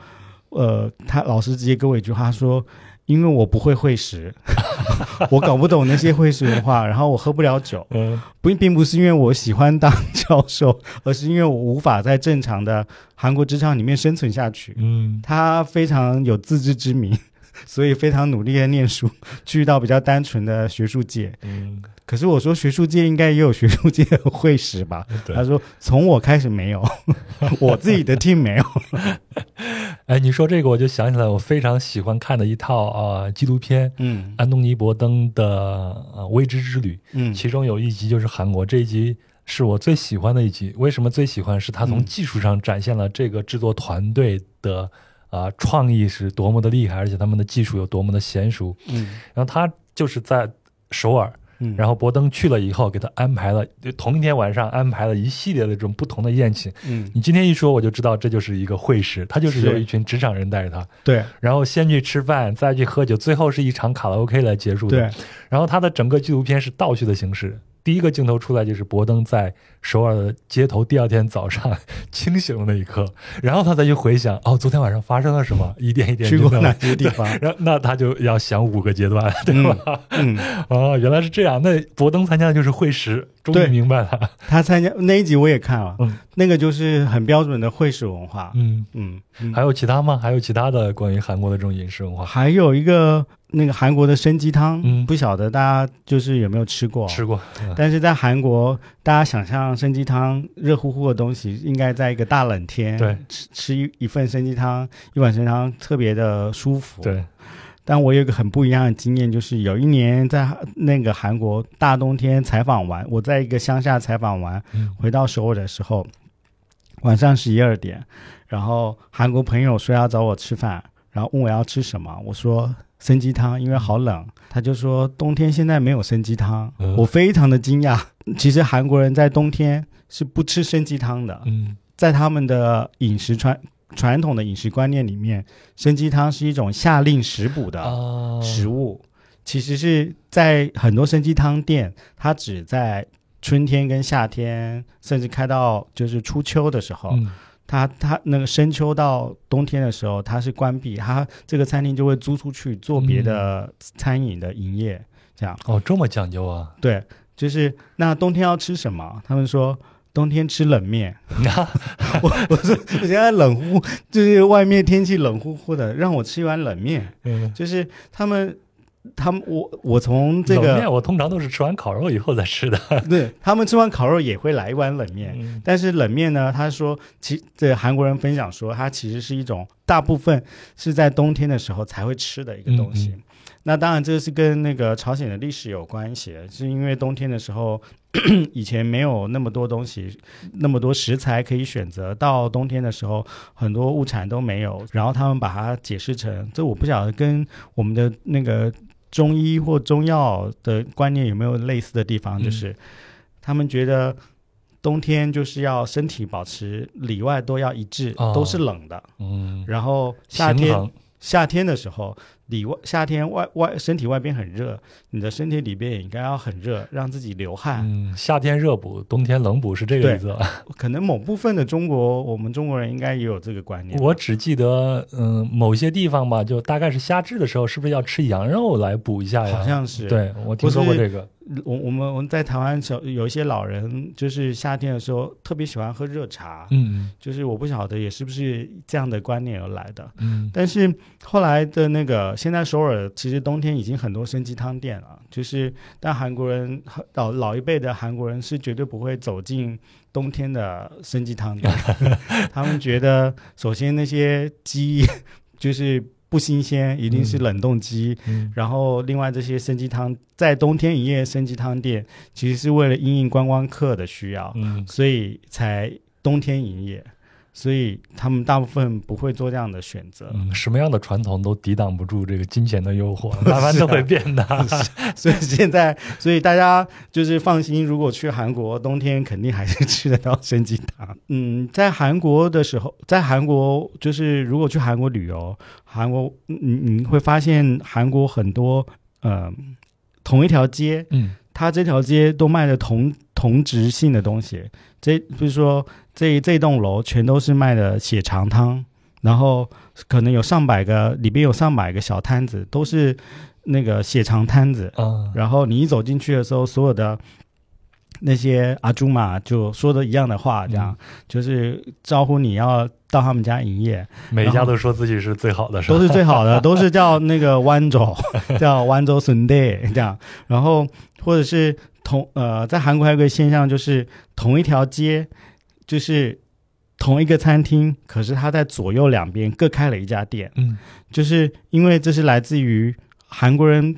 呃，他老师直接给我一句话说。因为我不会会食，我搞不懂那些会食文化，然后我喝不了酒。
嗯，
不，并不是因为我喜欢当教授，而是因为我无法在正常的韩国职场里面生存下去。
嗯，
他非常有自知之明，所以非常努力的念书，去到比较单纯的学术界。
嗯。
可是我说学术界应该也有学术界的会史吧？他说从我开始没有，我自己的 team 没有。
哎，你说这个我就想起来，我非常喜欢看的一套啊纪录片，
嗯，
安东尼·伯登的《未知之旅》，
嗯，
其中有一集就是韩国，这一集是我最喜欢的一集。为什么最喜欢？是他从技术上展现了这个制作团队的啊创意是多么的厉害，而且他们的技术有多么的娴熟。
嗯，
然后他就是在首尔。然后博登去了以后，给他安排了同一天晚上安排了一系列的这种不同的宴请。
嗯，
你今天一说，我就知道这就是一个会师，他就是有一群职场人带着他。
对，
然后先去吃饭，再去喝酒，最后是一场卡拉 OK 来结束的。
对，
然后他的整个纪录片是倒叙的形式。第一个镜头出来就是博登在首尔的街头，第二天早上清醒的那一刻，然后他再去回想，哦，昨天晚上发生了什么，一点一点
去过哪些地方，
然后那他就要想五个阶段，对
吧？嗯，
哦，原来是这样。那博登参加的就是会师，终于明白了。
他参加那一集我也看了，嗯，那个就是很标准的会师文化。
嗯
嗯，
还有其他吗？还有其他的关于韩国的这种饮食文化？
还有一个。那个韩国的生鸡汤，嗯，不晓得大家就是有没有吃过？
吃过，
但是在韩国，大家想象生鸡汤热乎乎的东西，应该在一个大冷天，
对，
吃吃一一份生鸡汤，一碗生汤特别的舒服，
对。
但我有一个很不一样的经验，就是有一年在那个韩国大冬天采访完，我在一个乡下采访完，回到首尔的时候，晚上十一二点，然后韩国朋友说要找我吃饭，然后问我要吃什么，我说参鸡汤，因为好冷，他就说冬天现在没有参鸡汤，我非常的惊讶。其实韩国人在冬天是不吃参鸡汤的，
嗯，
在他们的饮食传。传统的饮食观念里面，参鸡汤是一种下令食补的食物。其实是在很多参鸡汤店，它只在春天跟夏天，甚至开到就是初秋的时候，它它那个深秋到冬天的时候，它是关闭，它这个餐厅就会租出去做别的餐饮的营业。这样
哦，这么讲究啊？
对，就是那冬天要吃什么？他们说。冬天吃冷面，我我说我现在冷乎，就是外面天气冷乎乎的，让我吃一碗冷面。嗯，就是他们，他们我我从这个
冷面，我通常都是吃完烤肉以后再吃的。
对他们吃完烤肉也会来一碗冷面，但是冷面呢，他说其这韩国人分享说，它其实是一种大部分是在冬天的时候才会吃的一个东西。那当然，这是跟那个朝鲜的历史有关系，是因为冬天的时候，以前没有那么多东西，那么多食材可以选择。到冬天的时候，很多物产都没有，然后他们把它解释成，这我不晓得跟我们的那个中医或中药的观念有没有类似的地方，就是他们觉得冬天就是要身体保持里外都要一致，都是冷的，嗯，然后夏天夏天的时候。里外夏天外外身体外边很热，你的身体里边也应该要很热，让自己流汗。
嗯，夏天热补，冬天冷补是这个意思。
可能某部分的中国，我们中国人应该也有这个观念。
我只记得，嗯，某些地方吧，就大概是夏至的时候，是不是要吃羊肉来补一下呀？
好像是。
对，我听说过这个。
我我们我们在台湾小有一些老人，就是夏天的时候特别喜欢喝热茶。嗯，就是我不晓得也是不是这样的观念而来的。嗯，但是后来的那个。现在首尔其实冬天已经很多生鸡汤店了，就是但韩国人老老一辈的韩国人是绝对不会走进冬天的生鸡汤店，他们觉得首先那些鸡就是不新鲜，一定是冷冻鸡，然后另外这些生鸡汤在冬天营业生鸡汤店其实是为了应应观光客的需要，所以才冬天营业。所以他们大部分不会做这样的选择。
嗯，什么样的传统都抵挡不住这个金钱的诱惑，慢慢都会变的。
所以现在，所以大家就是放心，如果去韩国，冬天肯定还是吃得到生鸡汤。嗯，在韩国的时候，在韩国就是如果去韩国旅游，韩国你你会发现韩国很多呃同一条街，嗯，它这条街都卖的同同质性的东西。这比如说，这这栋楼全都是卖的血肠汤，然后可能有上百个，里边有上百个小摊子，都是那个血肠摊子。嗯，然后你一走进去的时候，所有的那些阿朱玛就说的一样的话，这样就是招呼你要到他们家营业。
每一家都说自己是最好的，
都是最好的，都是叫那个弯州，叫弯州 Sunday 这样，然后或者是。同呃，在韩国还有个现象，就是同一条街，就是同一个餐厅，可是它在左右两边各开了一家店。嗯，就是因为这是来自于韩国人，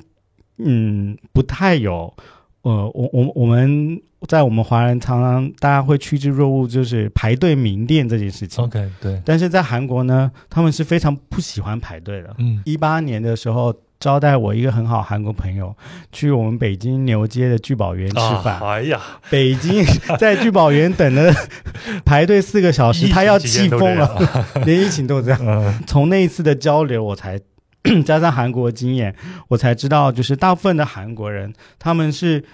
嗯，不太有呃，我我我们在我们华人常常大家会趋之若鹜，就是排队名店这件事情。
OK，对。
但是在韩国呢，他们是非常不喜欢排队的。嗯，一八年的时候。招待我一个很好韩国朋友去我们北京牛街的聚宝园吃饭。
哎呀，
北京在聚宝园等了排队四个小时，他要气疯了，连疫情都这样。从那一次的交流，我才 加上韩国经验，我才知道，就是大部分的韩国人他们是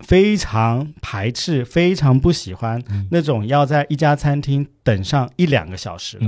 非常排斥、非常不喜欢那种要在一家餐厅等上一两个小时的。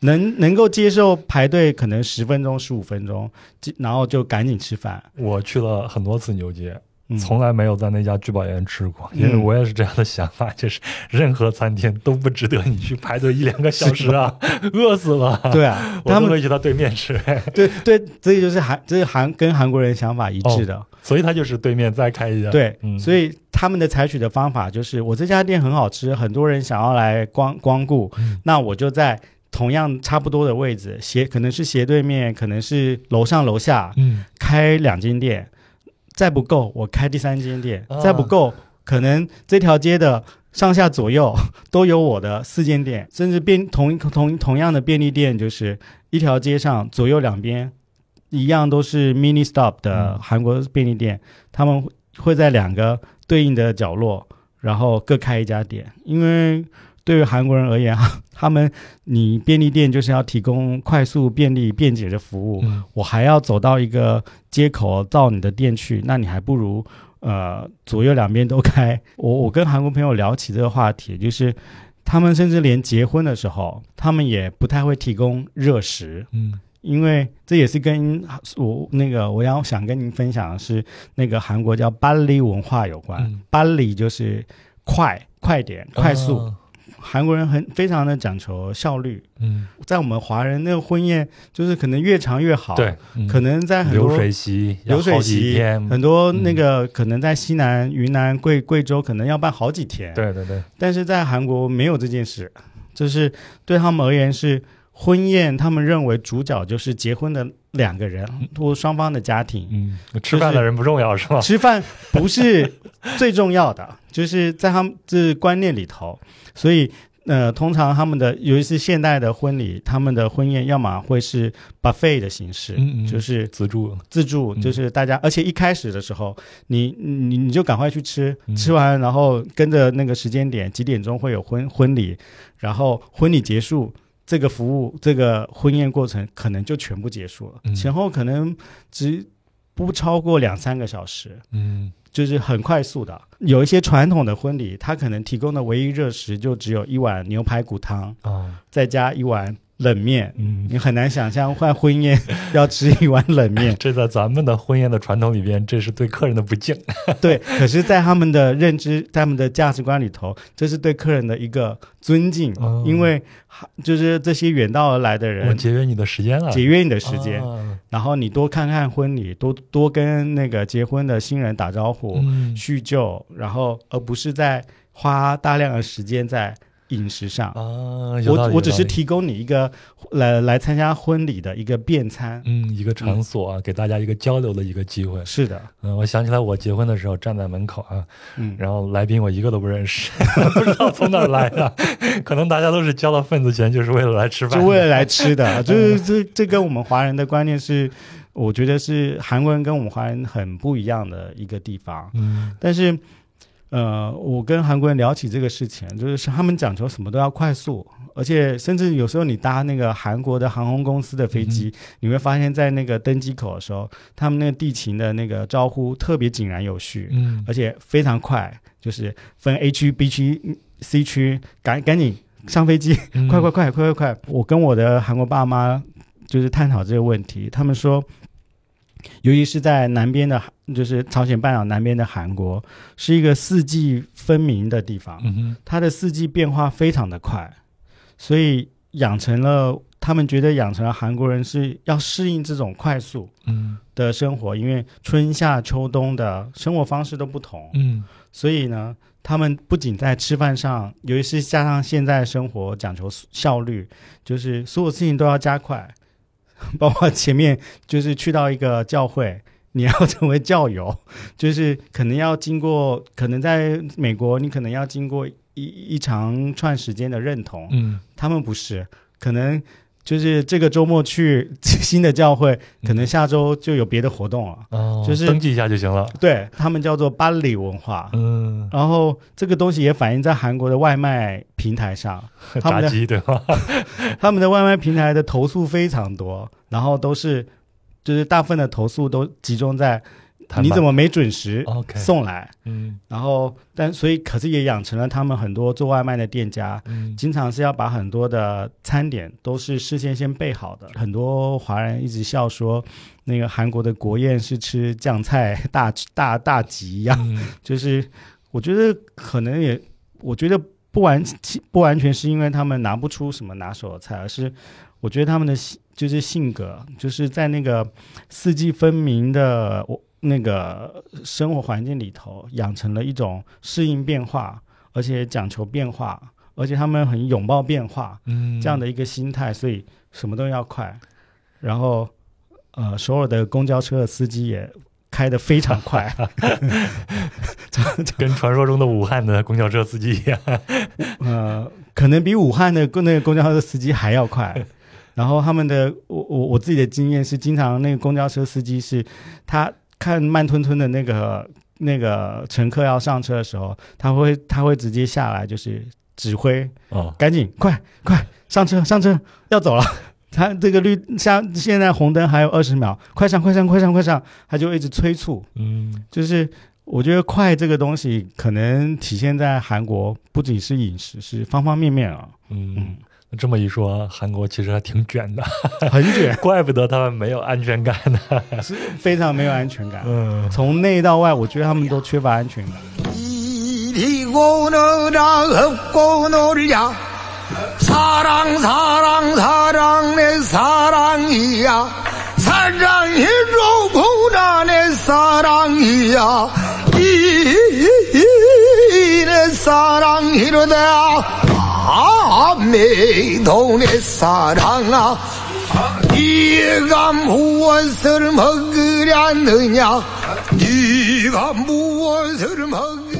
能能够接受排队可能十分钟十五分钟，然后就赶紧吃饭。
我去了很多次牛街，从来没有在那家聚宝源吃过，因为我也是这样的想法，就是任何餐厅都不值得你去排队一两个小时啊，饿死了。
对啊，
他们会去他对面吃。
对对，所以就是韩，这是韩跟韩国人想法一致的，
所以他就是对面再开一家。
对，所以他们的采取的方法就是，我这家店很好吃，很多人想要来光光顾，那我就在。同样差不多的位置，斜可能是斜对面，可能是楼上楼下，
嗯，
开两间店，再不够我开第三间店，再不够可能这条街的上下左右都有我的四间店，甚至便同同同样的便利店，就是一条街上左右两边一样都是 mini stop 的韩国便利店，他们会在两个对应的角落，然后各开一家店，因为。对于韩国人而言，他们你便利店就是要提供快速、便利、便捷的服务。我还要走到一个街口到你的店去，那你还不如呃左右两边都开。我我跟韩国朋友聊起这个话题，就是他们甚至连结婚的时候，他们也不太会提供热食。
嗯，
因为这也是跟我那个我要想跟您分享的是那个韩国叫巴黎文化有关。巴黎就是快、快点、快速。韩国人很非常的讲求效率，
嗯，
在我们华人那个婚宴，就是可能越长越好，
对，
可能在很
多流水席，
流水席很多那个可能在西南、云南、贵贵州可能要办好几天，
对对对，
但是在韩国没有这件事，就是对他们而言是婚宴，他们认为主角就是结婚的两个人或双方的家庭，
嗯，吃饭的人不重要是吧？
吃饭不是最重要的，就是在他们这观念里头。所以，呃，通常他们的，尤其是现代的婚礼，他们的婚宴要么会是 buffet 的形式，就是
自助，
自助，就是大家，而且一开始的时候，你你你就赶快去吃，吃完然后跟着那个时间点，几点钟会有婚婚礼，然后婚礼结束，这个服务，这个婚宴过程可能就全部结束了，前后可能只不超过两三个小时，
嗯。
就是很快速的，有一些传统的婚礼，它可能提供的唯一热食就只有一碗牛排骨汤
啊，
再加一碗冷面。嗯，你很难想象换婚宴 要吃一碗冷面。
这在咱们的婚宴的传统里边，这是对客人的不敬。
对，可是，在他们的认知、他们的价值观里头，这是对客人的一个尊敬，因为就是这些远道而来的人，
我节约你的时间了，
节约你的时间。然后你多看看婚礼，多多跟那个结婚的新人打招呼，叙旧，然后而不是在花大量的时间在饮食上
啊。
我我只是提供你一个来来参加婚礼的一个便餐，
嗯，一个场所啊，给大家一个交流的一个机会。
是的，
嗯，我想起来我结婚的时候站在门口啊，嗯，然后来宾我一个都不认识，不知道从哪来的，可能大家都是交了份子钱，就是为了来吃饭，
就为了来吃的，就 是这这跟我们华人的观念是，我觉得是韩国人跟我们华人很不一样的一个地方。
嗯，
但是。呃，我跟韩国人聊起这个事情，就是他们讲求什么都要快速，而且甚至有时候你搭那个韩国的航空公司的飞机，你会发现在那个登机口的时候，他们那个地勤的那个招呼特别井然有序，
嗯，
而且非常快，就是分 A 区、B 区、C 区，赶赶紧上飞机，快快快快快快！我跟我的韩国爸妈就是探讨这个问题，他们说。尤其是在南边的，就是朝鲜半岛南边的韩国，是一个四季分明的地方。
嗯
它的四季变化非常的快，所以养成了他们觉得养成了韩国人是要适应这种快速
嗯
的生活，因为春夏秋冬的生活方式都不同。
嗯，
所以呢，他们不仅在吃饭上，尤其是加上现在生活讲求效率，就是所有事情都要加快。包括前面就是去到一个教会，你要成为教友，就是可能要经过，可能在美国，你可能要经过一一长串时间的认同。
嗯，
他们不是，可能。就是这个周末去新的教会，可能下周就有别的活动了。哦，就是
登记一下就行了。
对他们叫做巴里文化。
嗯，
然后这个东西也反映在韩国的外卖平台上。
炸鸡对吧？
他们的外卖平台的投诉非常多，然后都是就是大部分的投诉都集中在。你怎么没准时送来？
嗯，
然后但所以可是也养成了他们很多做外卖的店家，
嗯，
经常是要把很多的餐点都是事先先备好的。很多华人一直笑说，那个韩国的国宴是吃酱菜大大大吉一样，就是我觉得可能也，我觉得不完不完全是因为他们拿不出什么拿手的菜，而是我觉得他们的就是性格，就是在那个四季分明的我。那个生活环境里头，养成了一种适应变化，而且讲求变化，
而且他们很拥抱变化，嗯，这样的一个心态，所以什么都要快。然后，呃，首尔的公交车的司机也开得非常快，
跟传说中的武汉的公交车司机一样。
呃，可能比武汉的公那个公交车司机还要快。然后他们的，我我我自己的经验是，经常那个公交车司机是，他看慢吞吞的那个那个乘客要上车的时候，他会他会直接下来，就是。指挥哦，赶紧快快上车上车要走了，他这个绿像现在红灯还有二十秒，快上快上快上快上，他就一直催促。嗯，就是我觉得快这个东西可能体现在韩国，不仅是饮食，是方方面面啊。
嗯，那这么一说，韩国其实还挺卷的，
很卷，
怪不得他们没有安全感呢，
是非常没有安全感。嗯，从内到外，我觉得他们都缺乏安全感。이리고 너라 흡고 놀자 사랑 사랑 사랑 내 사랑이야 사랑해로구나 내 사랑이야 이내 사랑이로다 아메도 내 사랑아 네가 무엇을 먹으려느냐 네가 무엇을 먹으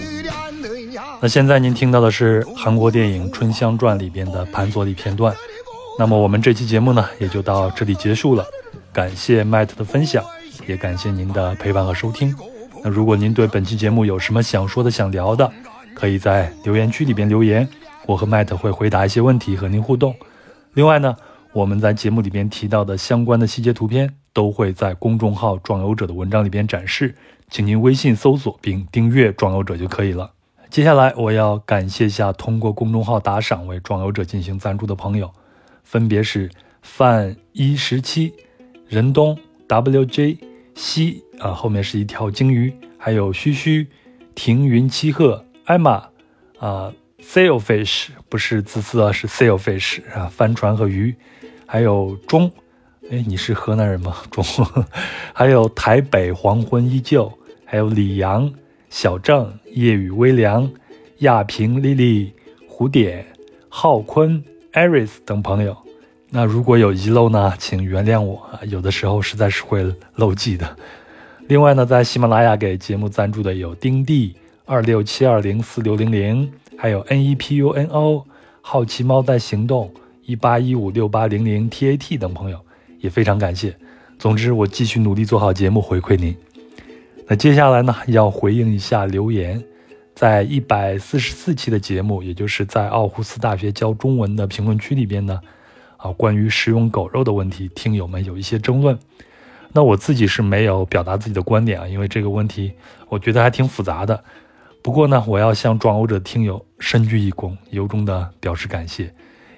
那现在您听到的是韩国电影《春香传》里边的盘佐里片段。那么我们这期节目呢，也就到这里结束了。感谢 Matt 的分享，也感谢您的陪伴和收听。那如果您对本期节目有什么想说的、想聊的，可以在留言区里边留言， 我和 Matt 会回答一些问题和您互动。另外呢，我们在节目里边提到的相关的细节图片，都会在公众号“壮游者”的文章里边展示，请您微信搜索并订阅“壮游者”就可以了。接下来我要感谢一下通过公众号打赏为壮游者进行赞助的朋友，分别是范一十七、任东、WJ、西啊，后面是一条鲸鱼，还有嘘嘘、停云七鹤、艾玛啊，sailfish 不是自私啊，是 sailfish 啊，帆船和鱼，还有钟，哎，你是河南人吗？钟，还有台北黄昏依旧，还有李阳。小郑、夜雨微凉、亚平、丽丽、蝴蝶、浩坤、艾瑞斯等朋友，那如果有遗漏呢，请原谅我啊，有的时候实在是会漏记的。另外呢，在喜马拉雅给节目赞助的有丁弟二六七二零四六零零，还有 N E P U N O、好奇猫在行动一八一五六八零零 T A T 等朋友，也非常感谢。总之，我继续努力做好节目，回馈您。那接下来呢，要回应一下留言，在一百四十四期的节目，也就是在奥胡斯大学教中文的评论区里边呢，啊，关于食用狗肉的问题，听友们有一些争论。那我自己是没有表达自己的观点啊，因为这个问题我觉得还挺复杂的。不过呢，我要向壮游者听友深鞠一躬，由衷的表示感谢，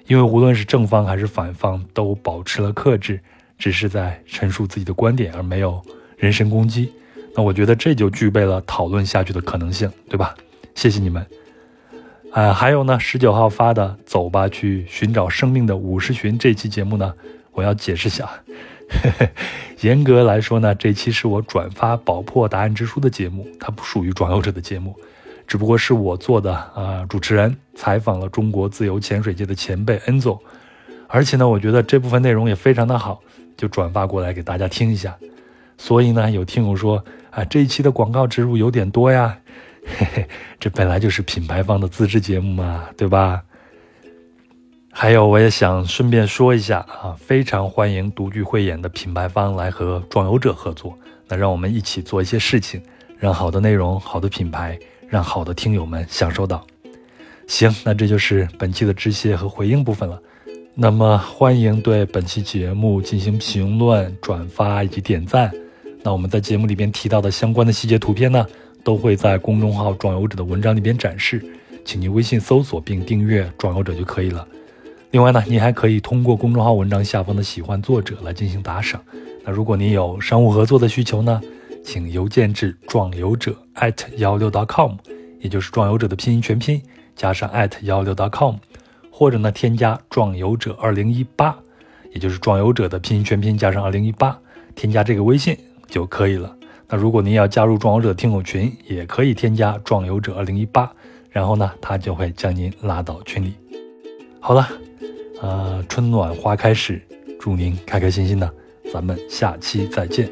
因为无论是正方还是反方，都保持了克制，只是在陈述自己的观点，而没有人身攻击。那我觉得这就具备了讨论下去的可能性，对吧？谢谢你们。啊，还有呢，十九号发的《走吧，去寻找生命的五十寻》这期节目呢，我要解释一下。严格来说呢，这期是我转发《宝珀答案之书》的节目，它不属于转游者的节目，只不过是我做的啊。主持人采访了中国自由潜水界的前辈恩佐，而且呢，我觉得这部分内容也非常的好，就转发过来给大家听一下。所以呢，有听友说。啊，这一期的广告植入有点多呀，嘿嘿，这本来就是品牌方的自制节目嘛，对吧？还有，我也想顺便说一下啊，非常欢迎独具慧眼的品牌方来和壮游者合作，那让我们一起做一些事情，让好的内容、好的品牌，让好的听友们享受到。行，那这就是本期的致谢和回应部分了。那么，欢迎对本期节目进行评论、转发以及点赞。那我们在节目里边提到的相关的细节图片呢，都会在公众号“壮游者”的文章里边展示，请您微信搜索并订阅“壮游者”就可以了。另外呢，您还可以通过公众号文章下方的“喜欢作者”来进行打赏。那如果您有商务合作的需求呢，请邮件至“壮游者 at ”@幺六 .com，也就是“壮游者”的拼音全拼加上 at 幺六 .com，或者呢添加“壮游者二零一八”，也就是“壮游者”的拼音全拼加上二零一八，添加这个微信。就可以了。那如果您要加入壮游者听友群，也可以添加壮游者二零一八，然后呢，他就会将您拉到群里。好了，呃，春暖花开时，祝您开开心心的，咱们下期再见。